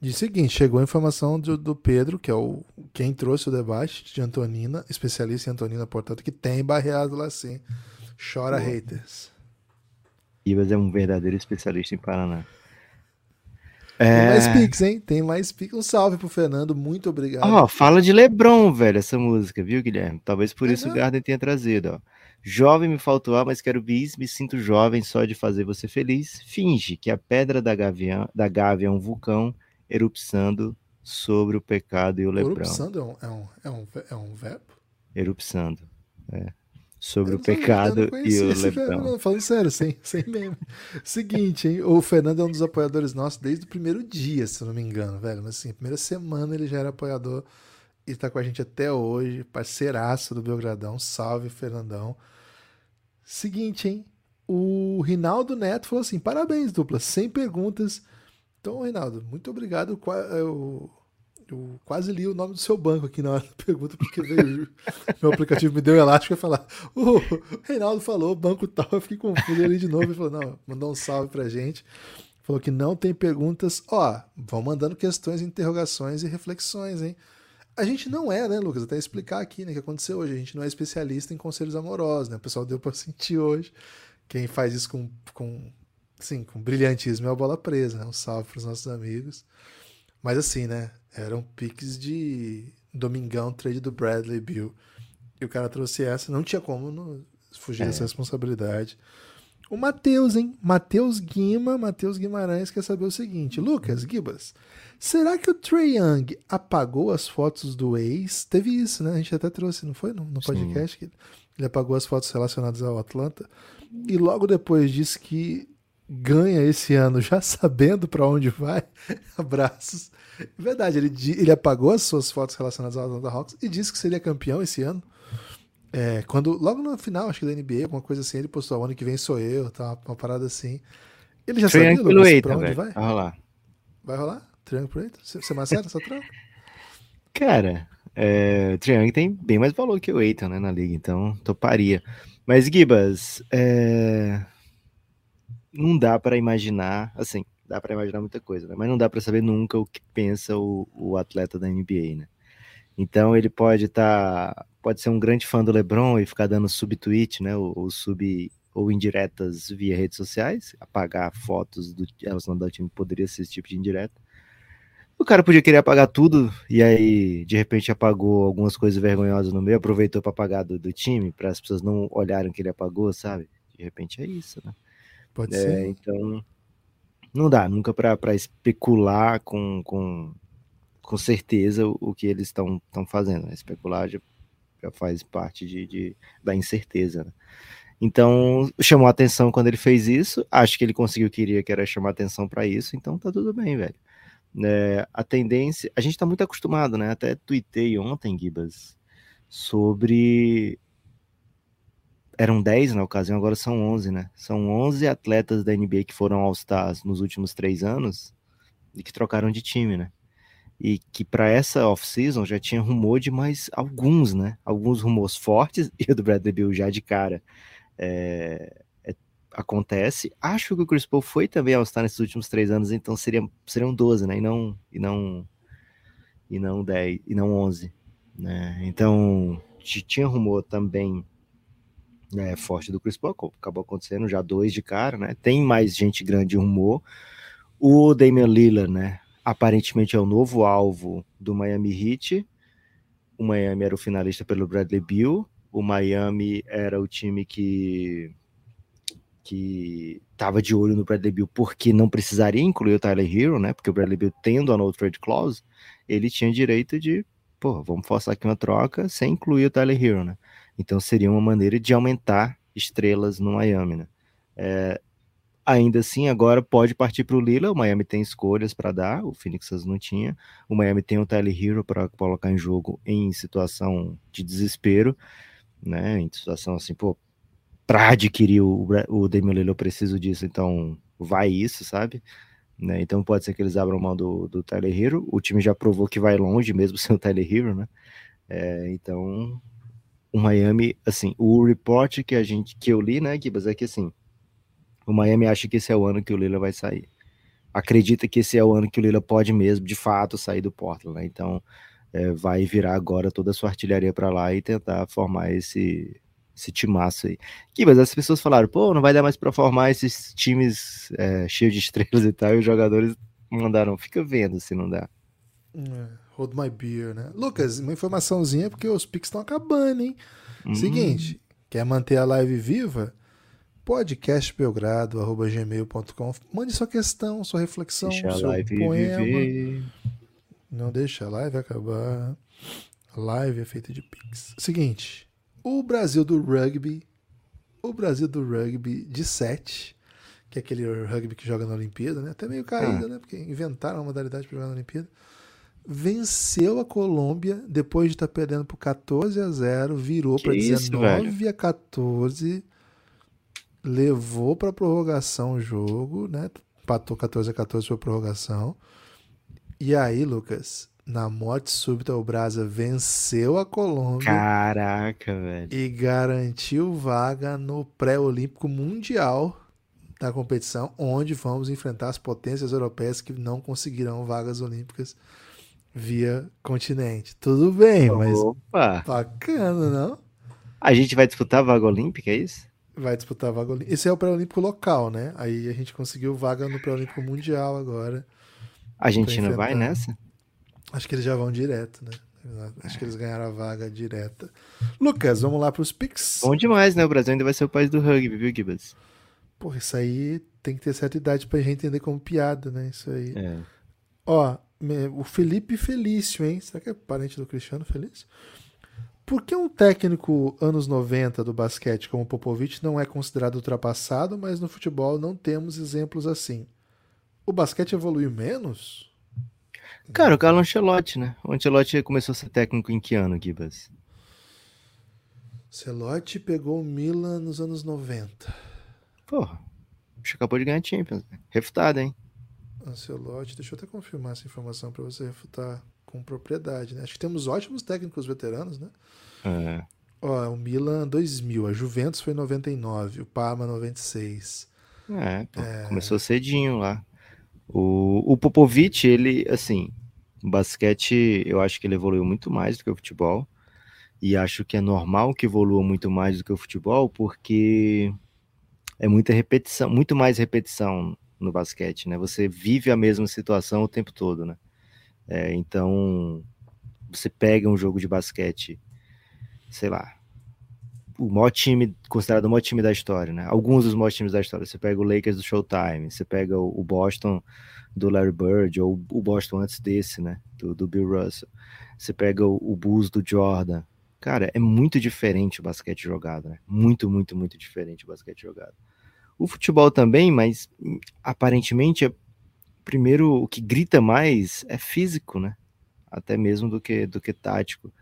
Diz o seguinte: chegou a informação do, do Pedro, que é o quem trouxe o debate de Antonina, especialista em Antonina, portanto, que tem barreado lá sim. Chora Boa. haters. Gibas é um verdadeiro especialista em Paraná. Tem É... mais Pix, hein? Tem mais Pix. Um salve pro Fernando, muito obrigado. Ó, fala de Lebron, velho, essa música, viu, Guilherme? Talvez por É isso o mesmo? Garden tenha trazido, ó. Jovem me faltou ar, mas quero bis, me sinto jovem só de fazer você feliz. Finge que a pedra da, gavião, da Gávea é um vulcão erupçando sobre o pecado e o Lebron. Erupçando é um, é, um, é, um, é um verbo? Erupçando, é. sobre o pecado e o Lebron. falando sério, sem, sem meme. Seguinte, hein? O Fernando é um dos apoiadores nossos desde o primeiro dia, se não me engano, velho. Mas assim, primeira semana ele já era apoiador e tá com a gente até hoje, parceiraço do Belgradão. Salve, Fernandão. Seguinte, hein? O Rinaldo Neto falou assim: parabéns, dupla, sem perguntas. Então, Rinaldo, muito obrigado. Eu eu quase li o nome do seu banco aqui na hora da pergunta, porque veio, meu aplicativo me deu elástico e falar: o Reinaldo falou, banco tal, eu fiquei confuso ali de novo. Ele falou: não, mandou um salve pra gente. Falou que não tem perguntas. Ó, vão mandando questões, interrogações e reflexões, hein? A gente não é, né, Lucas? Até explicar aqui, né, o que aconteceu hoje. A gente não é especialista em conselhos amorosos, né? O pessoal deu pra sentir hoje. Quem faz isso com, com, sim, com brilhantismo é a bola presa, né? Um salve pros nossos amigos. Mas assim, né? Eram piques de Domingão, trade do Bradley Bill. E o cara trouxe essa, não tinha como não fugir é. dessa responsabilidade. O Matheus, hein? Matheus Guima, Matheus Guimarães quer saber o seguinte: Lucas, Gibas, será que o Trey Young apagou as fotos do ex? Teve isso, né? A gente até trouxe, não foi? No, no podcast, Sim. que ele apagou as fotos relacionadas ao Atlanta. E logo depois disse que ganha esse ano já sabendo para onde vai. Abraços. Verdade, ele, ele apagou as suas fotos relacionadas ao Atlanta Hawks e disse que seria campeão esse ano. É, quando, logo no final, acho que da NBA, alguma coisa assim, ele postou: o ano que vem sou eu, tá, uma parada assim. Ele já sabia Lucas, pra onde vai? Vai rolar. Vai rolar? Triângulo Você, você macera essa troca? Cara, é, Triângulo tem bem mais valor que o Eitan né, na liga, então toparia. Mas, Gibas, é... não dá para imaginar, assim, dá para imaginar muita coisa, né? mas não dá para saber nunca o que pensa o, o, atleta da NBA, né? Então ele pode estar, tá, pode ser um grande fã do LeBron e ficar dando subtweet, né, ou, ou sub ou indiretas via redes sociais, apagar fotos do relacionado ao time poderia ser esse tipo de indireta. O cara podia querer apagar tudo e aí de repente apagou algumas coisas vergonhosas no meio, aproveitou para apagar do, do time, para as pessoas não olharem que ele apagou, sabe? De repente é isso, né? Pode é, ser. Então não dá nunca para especular com, com, com certeza o, que eles estão fazendo. Né? Especular já, já faz parte de, de da incerteza. Né? Então, chamou atenção quando ele fez isso. Acho que ele conseguiu o que queria, que era chamar atenção para isso. Então, tá tudo bem, velho. É, a tendência. A gente tá muito acostumado, né? Até tuitei ontem, Gibas, sobre eram 10 na ocasião, agora são 11, né? São 11 atletas da NBA que foram All-Stars nos últimos três anos e que trocaram de time, né? E que para essa off-season já tinha rumor de mais alguns, né? Alguns rumores fortes e o do Bradley Bill já de cara é, é, acontece. Acho que o Chris Paul foi também All-Star nesses últimos três anos, então seria, seriam 12, né? E não, e não, e não 10, e não 11, né? Então tinha rumor também né, forte do Chris Paul, acabou acontecendo já dois de cara, né? Tem mais gente grande rumor. O Damian Lillard, né? Aparentemente é o novo alvo do Miami Heat. O Miami era o finalista pelo Bradley Beal. O Miami era o time que que estava de olho no Bradley Beal porque não precisaria incluir o Tyler Hero, né? Porque o Bradley Beal tendo a no trade clause, ele tinha direito de, pô, vamos forçar aqui uma troca sem incluir o Tyler Hero, né? Então seria uma maneira de aumentar estrelas no Miami, né? É, ainda assim, agora pode partir para o Lila. O Miami tem escolhas para dar, o Phoenix não tinha. O Miami tem o Tyler Hero para colocar em jogo em situação de desespero, né? Em situação assim, pô, para adquirir o, o Damian Lillard eu preciso disso, então vai isso, sabe? Né? Então pode ser que eles abram mão do, do Tyler Hero. O time já provou que vai longe mesmo sem o Tyler Hero, né? É, então o Miami, assim, o report que a gente que eu li, né, Gibas, é que assim, o Miami acha que esse é o ano que o Lila vai sair. Acredita que esse é o ano que o Lila pode mesmo, de fato, sair do Portland, né? Então, é, vai virar agora toda a sua artilharia para lá e tentar formar esse esse timaço aí. Gibas, as pessoas falaram, pô, não vai dar mais para formar esses times é, cheios de estrelas e tal, e os jogadores mandaram, fica vendo se não dá. É. Hold My Beer, né? Lucas, uma informaçãozinha porque os pics estão acabando, hein? Hum. Seguinte, quer manter a live viva? podcastbelgrado.gmail.com Mande sua questão, sua reflexão, deixa seu poema. Viver. Não deixa a live acabar. A live é feita de pics. Seguinte, O Brasil do rugby, o Brasil do rugby de 7, que é aquele rugby que joga na Olimpíada, né? Até meio caído, Ah. né? Porque inventaram uma modalidade para jogar na Olimpíada. Venceu a Colômbia depois de estar perdendo por 14 a 0, virou para isso, 19 a 14, levou para prorrogação o jogo, né? Empatou 14 a 14 para prorrogação. E aí, Lucas, na morte súbita, o Brasa venceu a Colômbia Caraca, velho. e garantiu vaga no pré-olímpico mundial da competição, onde vamos enfrentar as potências europeias que não conseguirão vagas olímpicas via continente. Tudo bem, mas Opa! bacana, não? A gente vai disputar a vaga olímpica, é isso? Vai disputar a vaga olímpica. Esse é o pré-olímpico local, né? Aí a gente conseguiu vaga no pré-olímpico mundial agora. A Argentina vai nessa? Acho que eles já vão direto, né? Acho que eles ganharam a vaga direta. Lucas, vamos lá para os Pix. Bom demais, né? O Brasil ainda vai ser o país do rugby, viu, Gibas? Porra, isso aí tem que ter certa idade pra gente entender como piada, né? Isso aí. É. Ó, o Felipe Felício, hein? Será que é parente do Cristiano Felício? Por que um técnico anos 90 do basquete como Popovich não é considerado ultrapassado, mas no futebol não temos exemplos assim? O basquete evoluiu menos? Cara, o Carlo Ancelotti, né? O Ancelotti começou a ser técnico em que ano, Gibas? Celotti pegou o Milan nos anos 90. Porra, bicho acabou de ganhar Champions. né? Refutado, hein? Ancelotti, deixa eu até confirmar essa informação para você refutar com propriedade, né? Acho que temos ótimos técnicos veteranos, né? É. Ó, o Milan 2000, a Juventus foi 99, o Parma 96. É, pô, começou cedinho lá. O, o Popovic, ele, assim, o basquete, eu acho que ele evoluiu muito mais do que o futebol. E acho que é normal que evolua muito mais do que o futebol, porque é muita repetição, muito mais repetição no basquete, né? Você vive a mesma situação o tempo todo, né? É, então, você pega um jogo de basquete, sei lá, o maior time, considerado o maior time da história, né? Alguns dos maiores times da história. Você pega o Lakers do Showtime, você pega o, Boston do Larry Bird, ou o Boston antes desse, né? Do, do Bill Russell. Você pega o, o Bulls do Jordan. Cara, é muito diferente o basquete jogado, né? Muito, muito, muito diferente o basquete jogado. O futebol também, mas hum, aparentemente, é, primeiro, o que grita mais é físico, né? Até mesmo do que, do que tático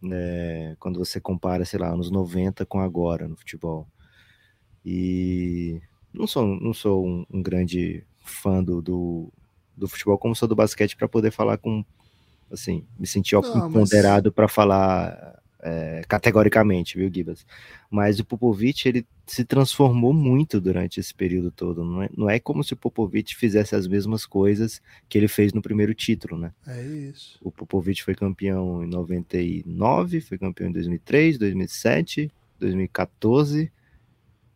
né, quando você compara, sei lá, anos 90 com agora no futebol. E não sou, não sou um, um grande fã do, do, do futebol como sou do basquete para poder falar com, assim, me sentir Não, mas- empoderado para falar é, categoricamente, viu, Gibas? Mas o Popovic, ele se transformou muito durante esse período todo. Não é, não é como se o Popovic fizesse as mesmas coisas que ele fez no primeiro título, né? É isso. O Popovich foi campeão em 99, foi campeão em 2003, 2007, 2014.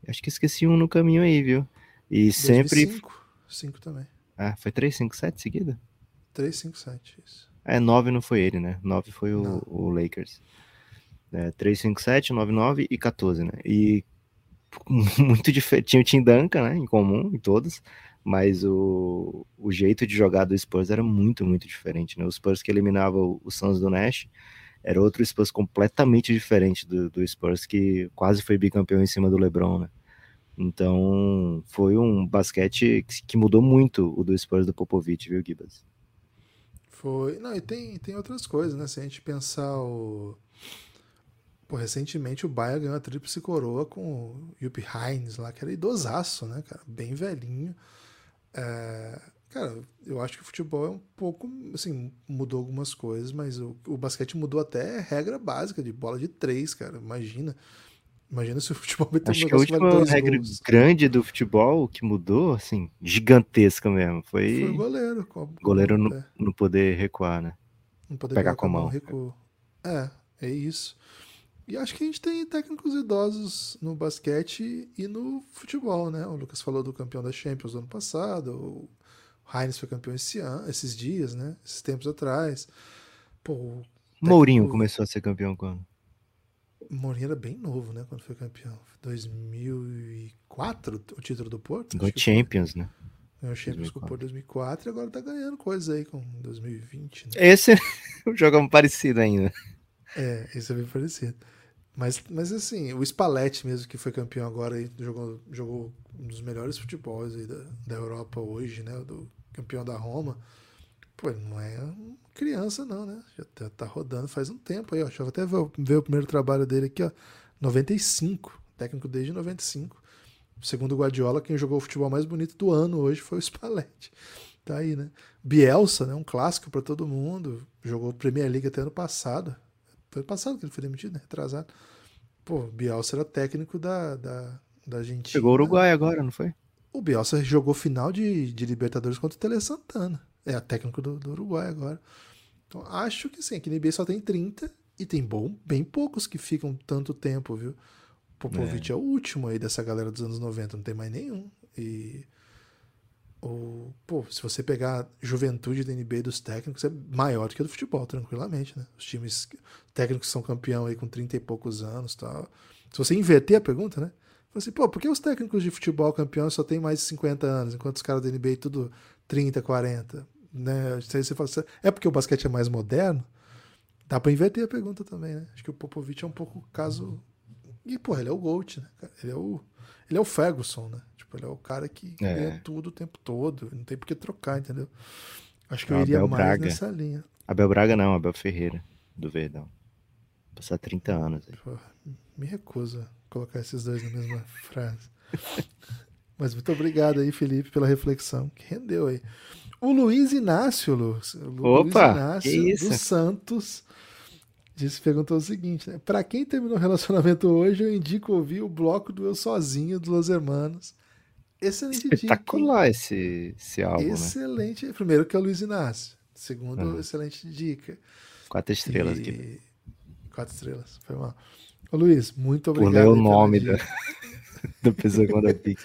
Acho que esqueci um no caminho aí, viu? E sempre. 2005, 5 também. Ah, foi 3, 5, 7 seguida? 3, 5, 7, isso. É, 9 não foi ele, né? 9 foi o, o Lakers. É, 3, 5, 7, 9, 9 e 14, né? E muito diferente. Tinha o Tim Duncan, né? Em comum, em todos. Mas o, o jeito de jogar do Spurs era muito, muito diferente, né? O Spurs que eliminava o, o Suns do Nash era outro Spurs completamente diferente do, do Spurs que quase foi bicampeão em cima do LeBron, né? Então, foi um basquete que, que mudou muito o do Spurs do Popovich, viu, Gibas? Foi. Não, e tem, tem outras coisas, né? Se a gente pensar o. Pô, recentemente o Bayern ganhou a tríplice coroa com o Jupp Heinz lá, que era idosaço, né, cara? Bem velhinho. É, Cara, eu acho que o futebol é um pouco, assim, mudou algumas coisas, mas o, o basquete mudou até regra básica de bola de três, cara. Imagina. Imagina se o futebol meter Acho um que a vale última regra gols. grande do futebol que mudou, assim, gigantesca mesmo, foi, Foi o goleiro. com goleiro não, é. não poder recuar, né? Não poder Pegar pegar com a mão. recuo. É, é isso. E acho que a gente tem técnicos idosos no basquete e no futebol, né? O Lucas falou do campeão da Champions do ano passado, o Heinz foi campeão esse ano, esses dias, né? Esses tempos atrás. Pô, o Mourinho técnico- começou a ser campeão quando? Mourinho era bem novo, né? Quando foi campeão. 2004 o título do Porto? Ganhou foi. Champions, né? Ganhou Champions com o 2004. Porto 2004 e agora tá ganhando coisa aí com 2020, né? Esse é um parecido ainda. É, isso é bem parecido. Mas, mas assim, o Spalletti mesmo, que foi campeão agora e jogou, jogou um dos melhores futebols da, da Europa hoje, né? Do campeão da Roma. Pô, não é criança, não, né? Já tá, tá rodando faz um tempo aí, ó. Deixa eu até ver, ver o primeiro trabalho dele aqui, ó. 95. Técnico desde 95. Segundo o Guardiola, quem jogou o futebol mais bonito do ano hoje foi o Spalletti. Tá aí, né? Bielsa, né? Um clássico para todo mundo. Jogou Premier League até ano passado. Foi ano passado que ele foi demitido, né? Retrasado. Pô, Bielsa era técnico da, da, da Argentina. Chegou o Uruguai agora, não foi? O Bielsa jogou final de, de Libertadores contra o Tele Santana. É técnico do, do Uruguai agora. Então, acho que sim, que NBA só tem 30 e tem bom, bem poucos que ficam tanto tempo, viu? Popovich é. é. o último aí dessa galera dos anos 90, não tem mais nenhum. E o, pô, se você pegar juventude da NBA dos técnicos, é maior do que a do futebol, tranquilamente, né? Os times técnicos são campeão aí com 30 e poucos anos tal. Se você inverter a pergunta, né? Você, assim, pô, por que os técnicos de futebol campeão só tem mais de 50 anos, enquanto os caras da NBA tudo 30, 40? Né? Você fala, é porque o basquete é mais moderno? Dá pra inverter a pergunta também, né? Acho que o Popovich é um pouco caso. E, pô, ele é o GOAT, né? Ele é o, ele é o Ferguson, né? Tipo, ele é o cara que é. ganha tudo o tempo todo. Não tem por que trocar, entendeu? Acho que eu iria Abel mais Braga. nessa linha. Abel Braga não, Abel Ferreira, do Verdão. Passar 30 anos aí. Pô, me recusa colocar esses dois na mesma frase. Mas muito obrigado aí, Felipe, pela reflexão que rendeu aí. O Luiz Inácio, Lu, o Luiz Inácio dos Santos, disse, perguntou o seguinte: né? para quem terminou o relacionamento hoje, eu indico ouvir o bloco do Eu Sozinho, do Los Hermanos. Excelente Espetacular dica. esse, esse álbum. Né? Excelente. Né? Primeiro que é o Luiz Inácio. Segundo, uhum. excelente dica. Quatro estrelas e... aqui. Quatro estrelas, foi mal. Ô Luiz, muito obrigado. Por ler o nome da, da pessoa que manda pix.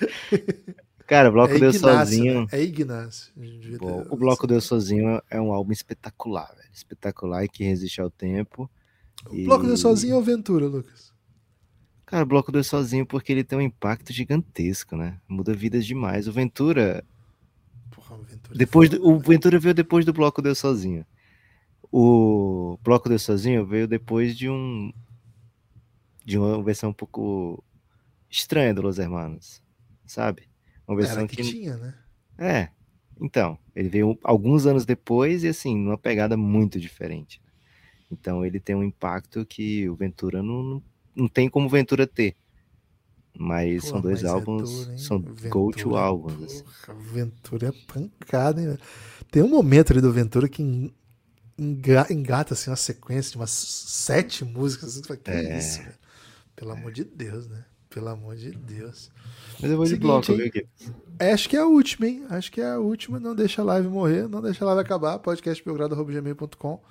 Cara, o Bloco é Deus Sozinho. Né? É Ignácio. Bom, o Bloco Deus Sozinho é um álbum espetacular, velho. Espetacular e que resiste ao tempo. O. Bloco Deus Sozinho ou Aventura, Lucas? Cara, o Bloco Deus Sozinho porque ele tem um impacto gigantesco, né? Muda vidas demais. O Ventura. Porra, o Ventura. É depois do... o Ventura veio depois do Bloco Deus Sozinho. O Bloco Deus Sozinho veio depois de um de uma versão um pouco estranha do Los Hermanos, sabe? Uma versão Era que, que tinha, né? É. Então, ele veio alguns anos depois e assim, numa pegada muito diferente. Então ele tem um impacto que o Ventura não, não, tem como Ventura ter. Mas Pô, são dois mas é álbuns, é são go-to álbuns. Assim. Ventura é pancada, hein? Tem um momento ali do Ventura que engata assim, uma sequência de umas sete músicas. Assim, fala, que é, isso, velho? Pelo amor de Deus, né? Pelo amor de Deus. Mas eu vou Seguinte, de bloco, viu, aqui. Acho que é a última, hein? Acho que é a última. Não deixa a live morrer, não deixa a live acabar. podcastbelgrado.gmail.com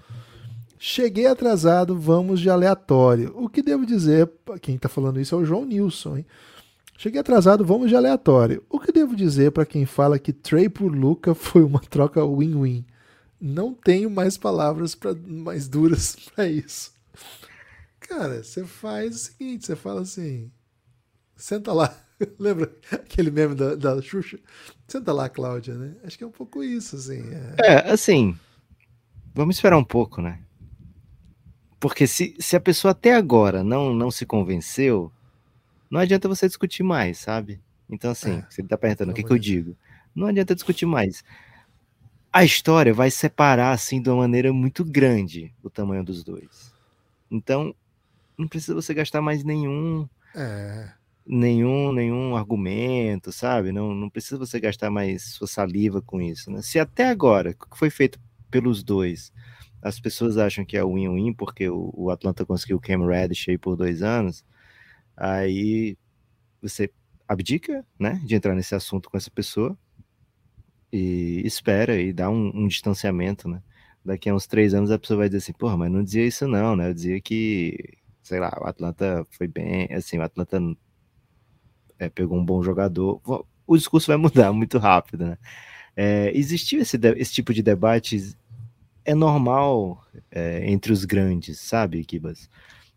Cheguei atrasado, vamos de aleatório. O que devo dizer, quem tá falando isso é o João Nilson, hein? Cheguei atrasado, vamos de aleatório. O que devo dizer para quem fala que Trey por Luca foi uma troca win-win? Não tenho mais palavras pra, mais duras para isso. Cara, você faz o seguinte: você fala assim, senta lá. Lembra aquele meme da, da Xuxa? Senta lá, Cláudia, né? Acho que é um pouco isso, assim. É, é assim. Vamos esperar um pouco, né? Porque se, se a pessoa até agora não, não se convenceu, não adianta você discutir mais, sabe? Então, assim, é, se ele tá perguntando o que, que eu digo, não adianta discutir mais. A história vai separar, assim, de uma maneira muito grande o tamanho dos dois. Então, não precisa você gastar mais nenhum. É. Nenhum, nenhum argumento, sabe? Não, não precisa você gastar mais sua saliva com isso. Né? Se até agora, o que foi feito pelos dois, as pessoas acham que é win-win porque o, o, Atlanta conseguiu o Cam Reddish aí por dois anos, aí você abdica, né, de entrar nesse assunto com essa pessoa e espera e dá um, um distanciamento, né? Daqui a uns três anos a pessoa vai dizer assim, porra, mas não dizia isso não, né? Eu dizia que sei lá, o Atlanta foi bem, assim, o Atlanta é, pegou um bom jogador. O discurso vai mudar muito rápido, né? É, existiu esse, esse tipo de debate, é normal é, entre os grandes, sabe, Kibas?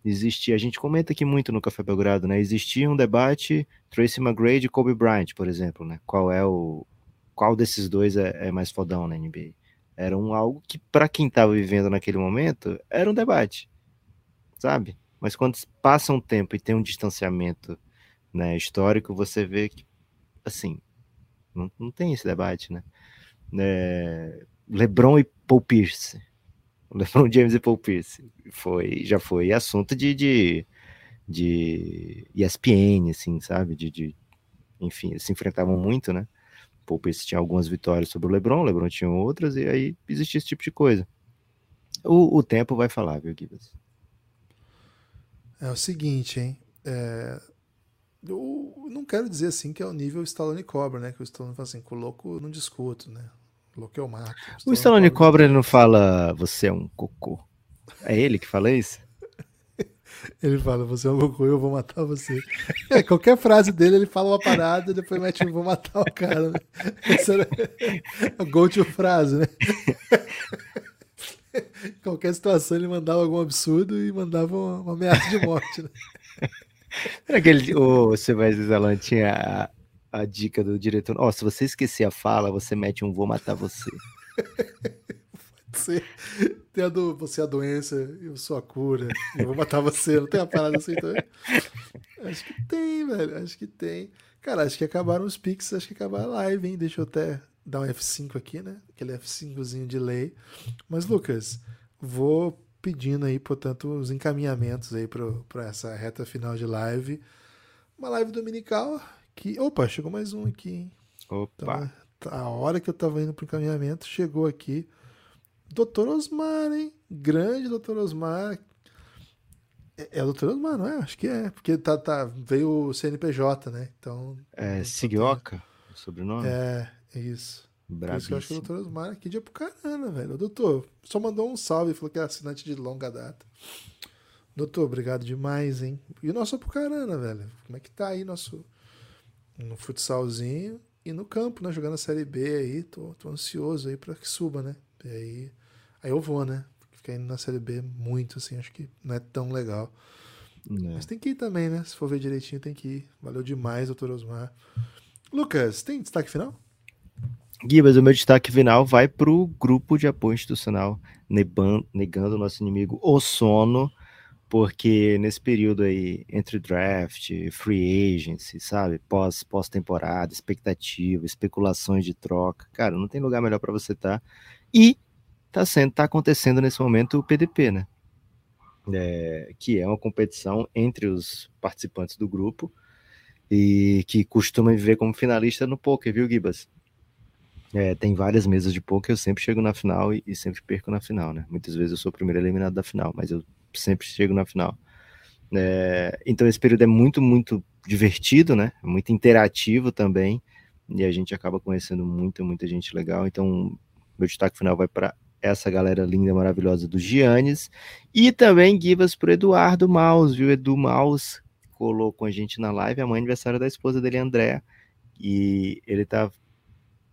Existia, a gente comenta aqui muito no Café Belgrado, né? Existia um debate Tracy McGrady e Kobe Bryant, por exemplo, né? Qual é o qual desses dois é, é mais fodão na NBA? Era um algo que para quem estava vivendo naquele momento era um debate, sabe? Mas quando passa um tempo e tem um distanciamento né, histórico, você vê que, assim, não, não tem esse debate, né? É, LeBron e Paul Pierce. LeBron James e Paul Pierce. Foi, já foi assunto de, de, de ESPN, assim, sabe? De, de, enfim, eles se enfrentavam muito, né? Paul Pierce tinha algumas vitórias sobre o LeBron, o LeBron tinha outras, e aí existia esse tipo de coisa. O, o tempo vai falar, viu, Gibbs? É o seguinte, hein? É, eu não quero dizer assim que é o nível Stallone Cobra, né? Que o Stallone fala assim, coloco, não discuto, né? Coloquei eu mato. O Stallone Cobra, Cobra ele não fala você é um cocô. É ele que fala isso? Ele fala, você é um cocô, eu vou matar você. É, qualquer frase dele, ele fala uma parada e depois mete um vou matar o cara. Né? Essa era a go to frase, né? qualquer situação ele mandava algum absurdo e mandava uma, uma ameaça de morte, né? Será que ele, o Silvestre Zalan tinha a, dica do diretor? Ó, oh, se você esquecer a fala, você mete um vou matar você. Pode ser. Tem a do você é a doença, eu sou a cura, eu vou matar você. Não tem a parada assim também? Acho que tem, velho. Acho que tem. Cara, acho que acabaram os pics, acho que acabaram a live, hein? Deixa eu até dar um F5 aqui, né? Aquele F5zinho de lei. Mas, Lucas, vou pedindo aí, portanto, os encaminhamentos aí para essa reta final de live. Uma live dominical que. Opa, chegou mais um aqui, hein? Opa! Então, a hora que eu tava indo pro encaminhamento, chegou aqui. Doutor Osmar, hein? Grande Doutor Osmar. É, é o Doutor Osmar, não é? Acho que é, porque tá, tá, veio o CNPJ, né? Então. É, Sigioca, o sobrenome? É, isso. Por isso que eu acho que o doutor Osmar aqui de Apucarana, velho. O doutor só mandou um salve e falou que é assinante de longa data. Doutor, obrigado demais, hein? E o nosso Apucarana, velho? Como é que tá aí nosso no futsalzinho e no campo, né? Jogando a Série B aí. Tô, tô ansioso aí pra que suba, né? E aí, aí eu vou, né? Ficar indo na Série B muito, assim, acho que não é tão legal. É. Mas tem que ir também, né? Se for ver direitinho, tem que ir. Valeu demais, doutor Osmar. Lucas, tem destaque final? Gibas, o meu destaque final vai para o grupo de apoio institucional negando o nosso inimigo o sono, porque nesse período aí, entre draft, free agency, sabe, pós, pós-temporada, expectativa, especulações de troca, cara, não tem lugar melhor para você estar. Tá. E tá sendo, tá acontecendo nesse momento o PDP, né? É, que é uma competição entre os participantes do grupo e que costuma viver como finalista no poker, viu, Gibas? É, tem várias mesas de poker, eu sempre chego na final e, e, sempre perco na final, né? Muitas vezes eu sou o primeiro eliminado da final, mas eu sempre chego na final. É, então esse período é muito, muito divertido, né? Muito interativo também, e a gente acaba conhecendo muita, muita gente legal. Então, meu destaque final vai para essa galera linda, maravilhosa do Giannis, e também Givas para Eduardo Maus, viu? Edu Maus colou com a gente na live, amanhã é aniversário da esposa dele, André, e ele tá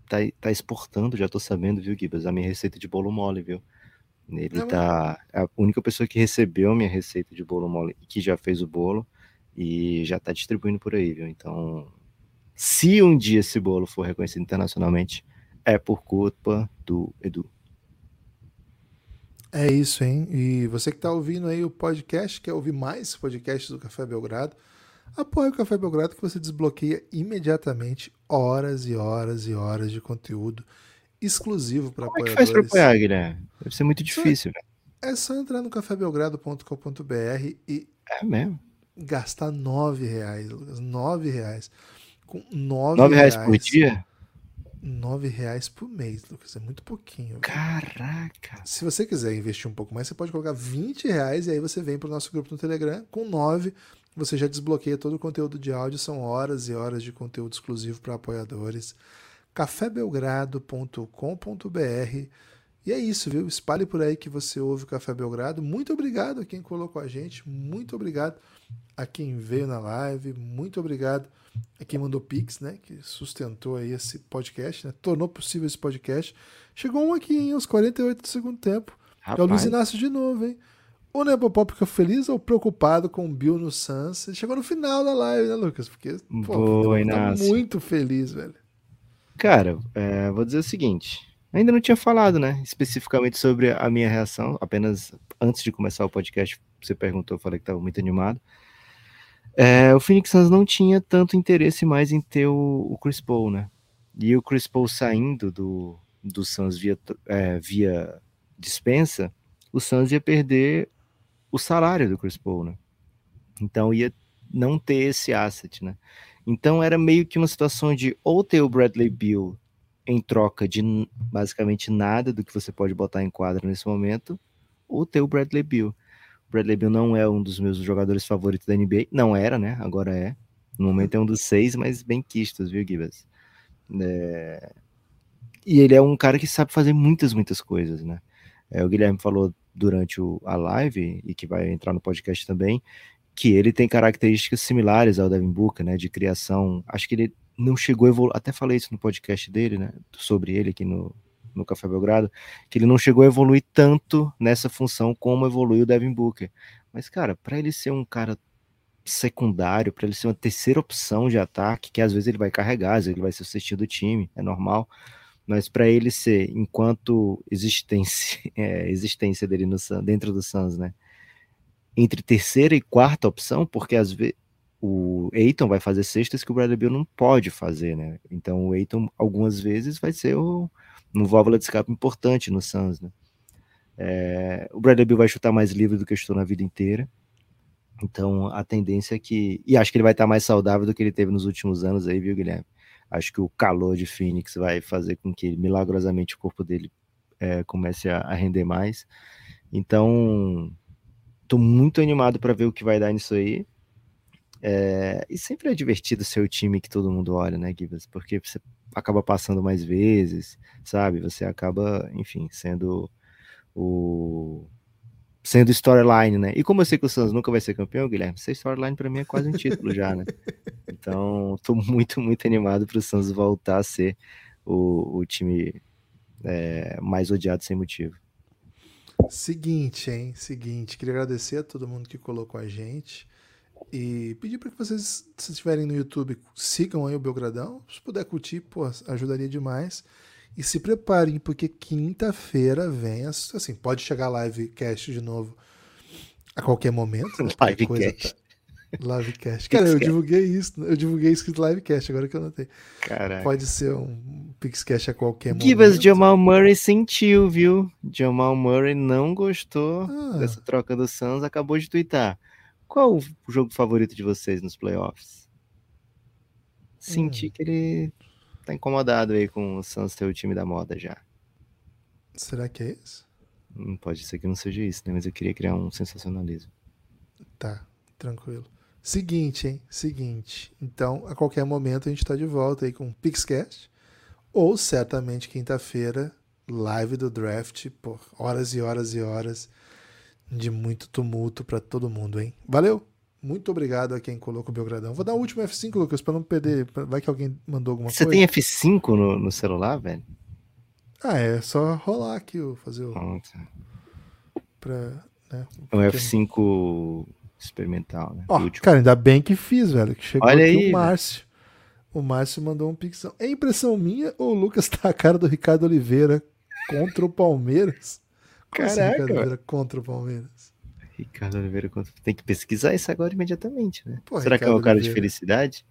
tá, tá exportando, já tô sabendo, viu, Gibas, a minha receita de bolo mole, viu? Ele Não, tá. É a única pessoa que recebeu minha receita de bolo mole e que já fez o bolo e já tá distribuindo por aí, viu? Então, se um dia esse bolo for reconhecido internacionalmente, é por culpa do Edu. É isso, hein? E você que está ouvindo aí o podcast, quer ouvir mais podcasts do Café Belgrado, Apoie o Café Belgrado que você desbloqueia imediatamente horas e horas e horas de conteúdo exclusivo para apoiadores. Como é que faz para apoiar, Guilherme? Deve ser muito difícil. Só, é só entrar no cafébelgrado.com.br e é mesmo? gastar nove reais, Lucas. Nove reais. Com nove, nove reais, reais por dia? Nove reais por mês, Lucas. É muito pouquinho. Caraca! Se você quiser investir um pouco mais, você pode colocar 20 reais e aí você vem para o nosso grupo no Telegram com nove você já desbloqueia todo o conteúdo de áudio, são horas e horas de conteúdo exclusivo para apoiadores. cafébelgrado.com.br e é isso, viu? Espalhe por aí que você ouve o Café Belgrado. Muito obrigado a quem colocou a gente, muito obrigado a quem veio na live, muito obrigado a quem mandou Pix, né? Que sustentou aí esse podcast, né? Tornou possível esse podcast. Chegou um aqui em aos 48 do segundo tempo. Rapaz. É o Luiz Inácio de novo, hein? O Nepopop ficou feliz ou preocupado com o Bill no Suns? Ele chegou no final da live, né, Lucas? Porque pô, Boa, tá muito feliz, velho. Cara, é, vou dizer o seguinte. Ainda não tinha falado, né, especificamente sobre a minha reação. Apenas antes de começar o podcast, você perguntou, eu falei que estava muito animado. É, o Phoenix Suns não tinha tanto interesse mais em ter o, o Chris Paul, né? E o Chris Paul saindo do, do Suns via, é, via dispensa, o Suns ia perder o salário do Chris Paul, né? Então ia não ter esse asset, né? Então era meio que uma situação de ou ter o Bradley Bill em troca de basicamente nada do que você pode botar em quadra nesse momento, ou ter o Bradley Bill. O Bradley Bill não é um dos meus jogadores favoritos da NBA, não era, né? Agora é. No momento é um dos seis, mas bem quistos, viu, Gibas? É... E ele é um cara que sabe fazer muitas, muitas coisas, né? É, o Guilherme falou durante o, a live, e que vai entrar no podcast também, que ele tem características similares ao Devin Booker, né? De criação. Acho que ele não chegou a evoluir. Até falei isso no podcast dele, né? Sobre ele aqui no, no Café Belgrado, que ele não chegou a evoluir tanto nessa função como evoluiu o Devin Booker. Mas, cara, para ele ser um cara secundário, para ele ser uma terceira opção de ataque, que às vezes ele vai carregar, às vezes ele vai ser o do time, é normal. Mas para ele ser, enquanto existência, é, existência dele no, dentro do Suns, né? Entre terceira e quarta opção, porque às vezes o Eiton vai fazer cestas que o Bradley Bill não pode fazer, né? Então o Eiton algumas vezes vai ser o, um válvula de escape importante no Suns, né? É, o Bradley Bill vai chutar mais livre do que chutou na vida inteira. Então a tendência é que. E acho que ele vai estar mais saudável do que ele teve nos últimos anos aí, viu, Guilherme? Acho que o calor de Phoenix vai fazer com que milagrosamente o corpo dele é, comece a, a, render mais. Então, tô muito animado para ver o que vai dar nisso aí. É, e sempre é divertido ser o time que todo mundo olha, né, Gibbs? Porque você acaba passando mais vezes, sabe? Você acaba, enfim, sendo o sendo storyline, né? E como eu sei que o Santos nunca vai ser campeão, Guilherme, ser storyline para mim é quase um título já, né? Então, tô muito, muito animado para o Santos voltar a ser o, o time é, mais odiado sem motivo. Seguinte, hein? Seguinte, queria agradecer a todo mundo que colocou a gente. E pedir para que vocês, se estiverem no YouTube, sigam aí o Belgradão. Se puder curtir, pô, ajudaria demais. E se preparem, porque quinta-feira vem. Assim, pode chegar livecast de novo a qualquer momento. Né? Livecast. Livecast. Cara, eu divulguei isso. Eu divulguei escrito livecast, agora que eu notei. Caraca. Pode ser um Pixcast a qualquer momento. Givas Jamal Murray sentiu, viu? Jamal Murray não gostou ah. dessa troca do Suns, acabou de twittar. Qual o jogo favorito de vocês nos playoffs? Senti hum. que ele tá incomodado aí com o Suns ter o time da moda já. Será que é isso? Hum, pode ser que não seja isso, né? Mas eu queria criar um sensacionalismo. Tá, tranquilo. Seguinte, hein? Seguinte. Então, a qualquer momento a gente tá de volta aí com o Pixcast. Ou certamente quinta-feira, live do draft, por horas e horas e horas de muito tumulto para todo mundo, hein? Valeu! Muito obrigado a quem colocou o Belgradão. Vou dar o último F5, Lucas, para não perder. Vai que alguém mandou alguma Você coisa. Você tem F5 no, no, celular, velho? Ah, é só rolar aqui, fazer o. Pronto. Pra, né, um F5 experimental, né? Ó, cara, ainda bem que fiz, velho. Que chegou Olha aqui aí, o Márcio. Velho. O Márcio mandou um pixão. É impressão minha ou o Lucas tá a cara do Ricardo Oliveira contra o Palmeiras? Caraca. Ricardo Oliveira contra o Palmeiras. Ricardo Oliveira contra. Tem que pesquisar isso agora imediatamente, né? Pô, Será Ricardo que é o cara Oliveira... de felicidade?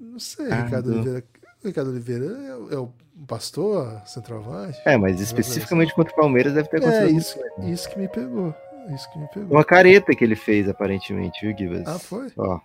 Não sei, Ricardo, Ricardo Oliveira. Ricardo Oliveira é, é o pastor, centroavante. É, mas especificamente assim. contra o Palmeiras deve ter é, acontecido. É, isso, isso que me pegou. Isso que me pegou. Uma careta que ele fez, aparentemente, viu, Gibas? Ah, foi? Ó,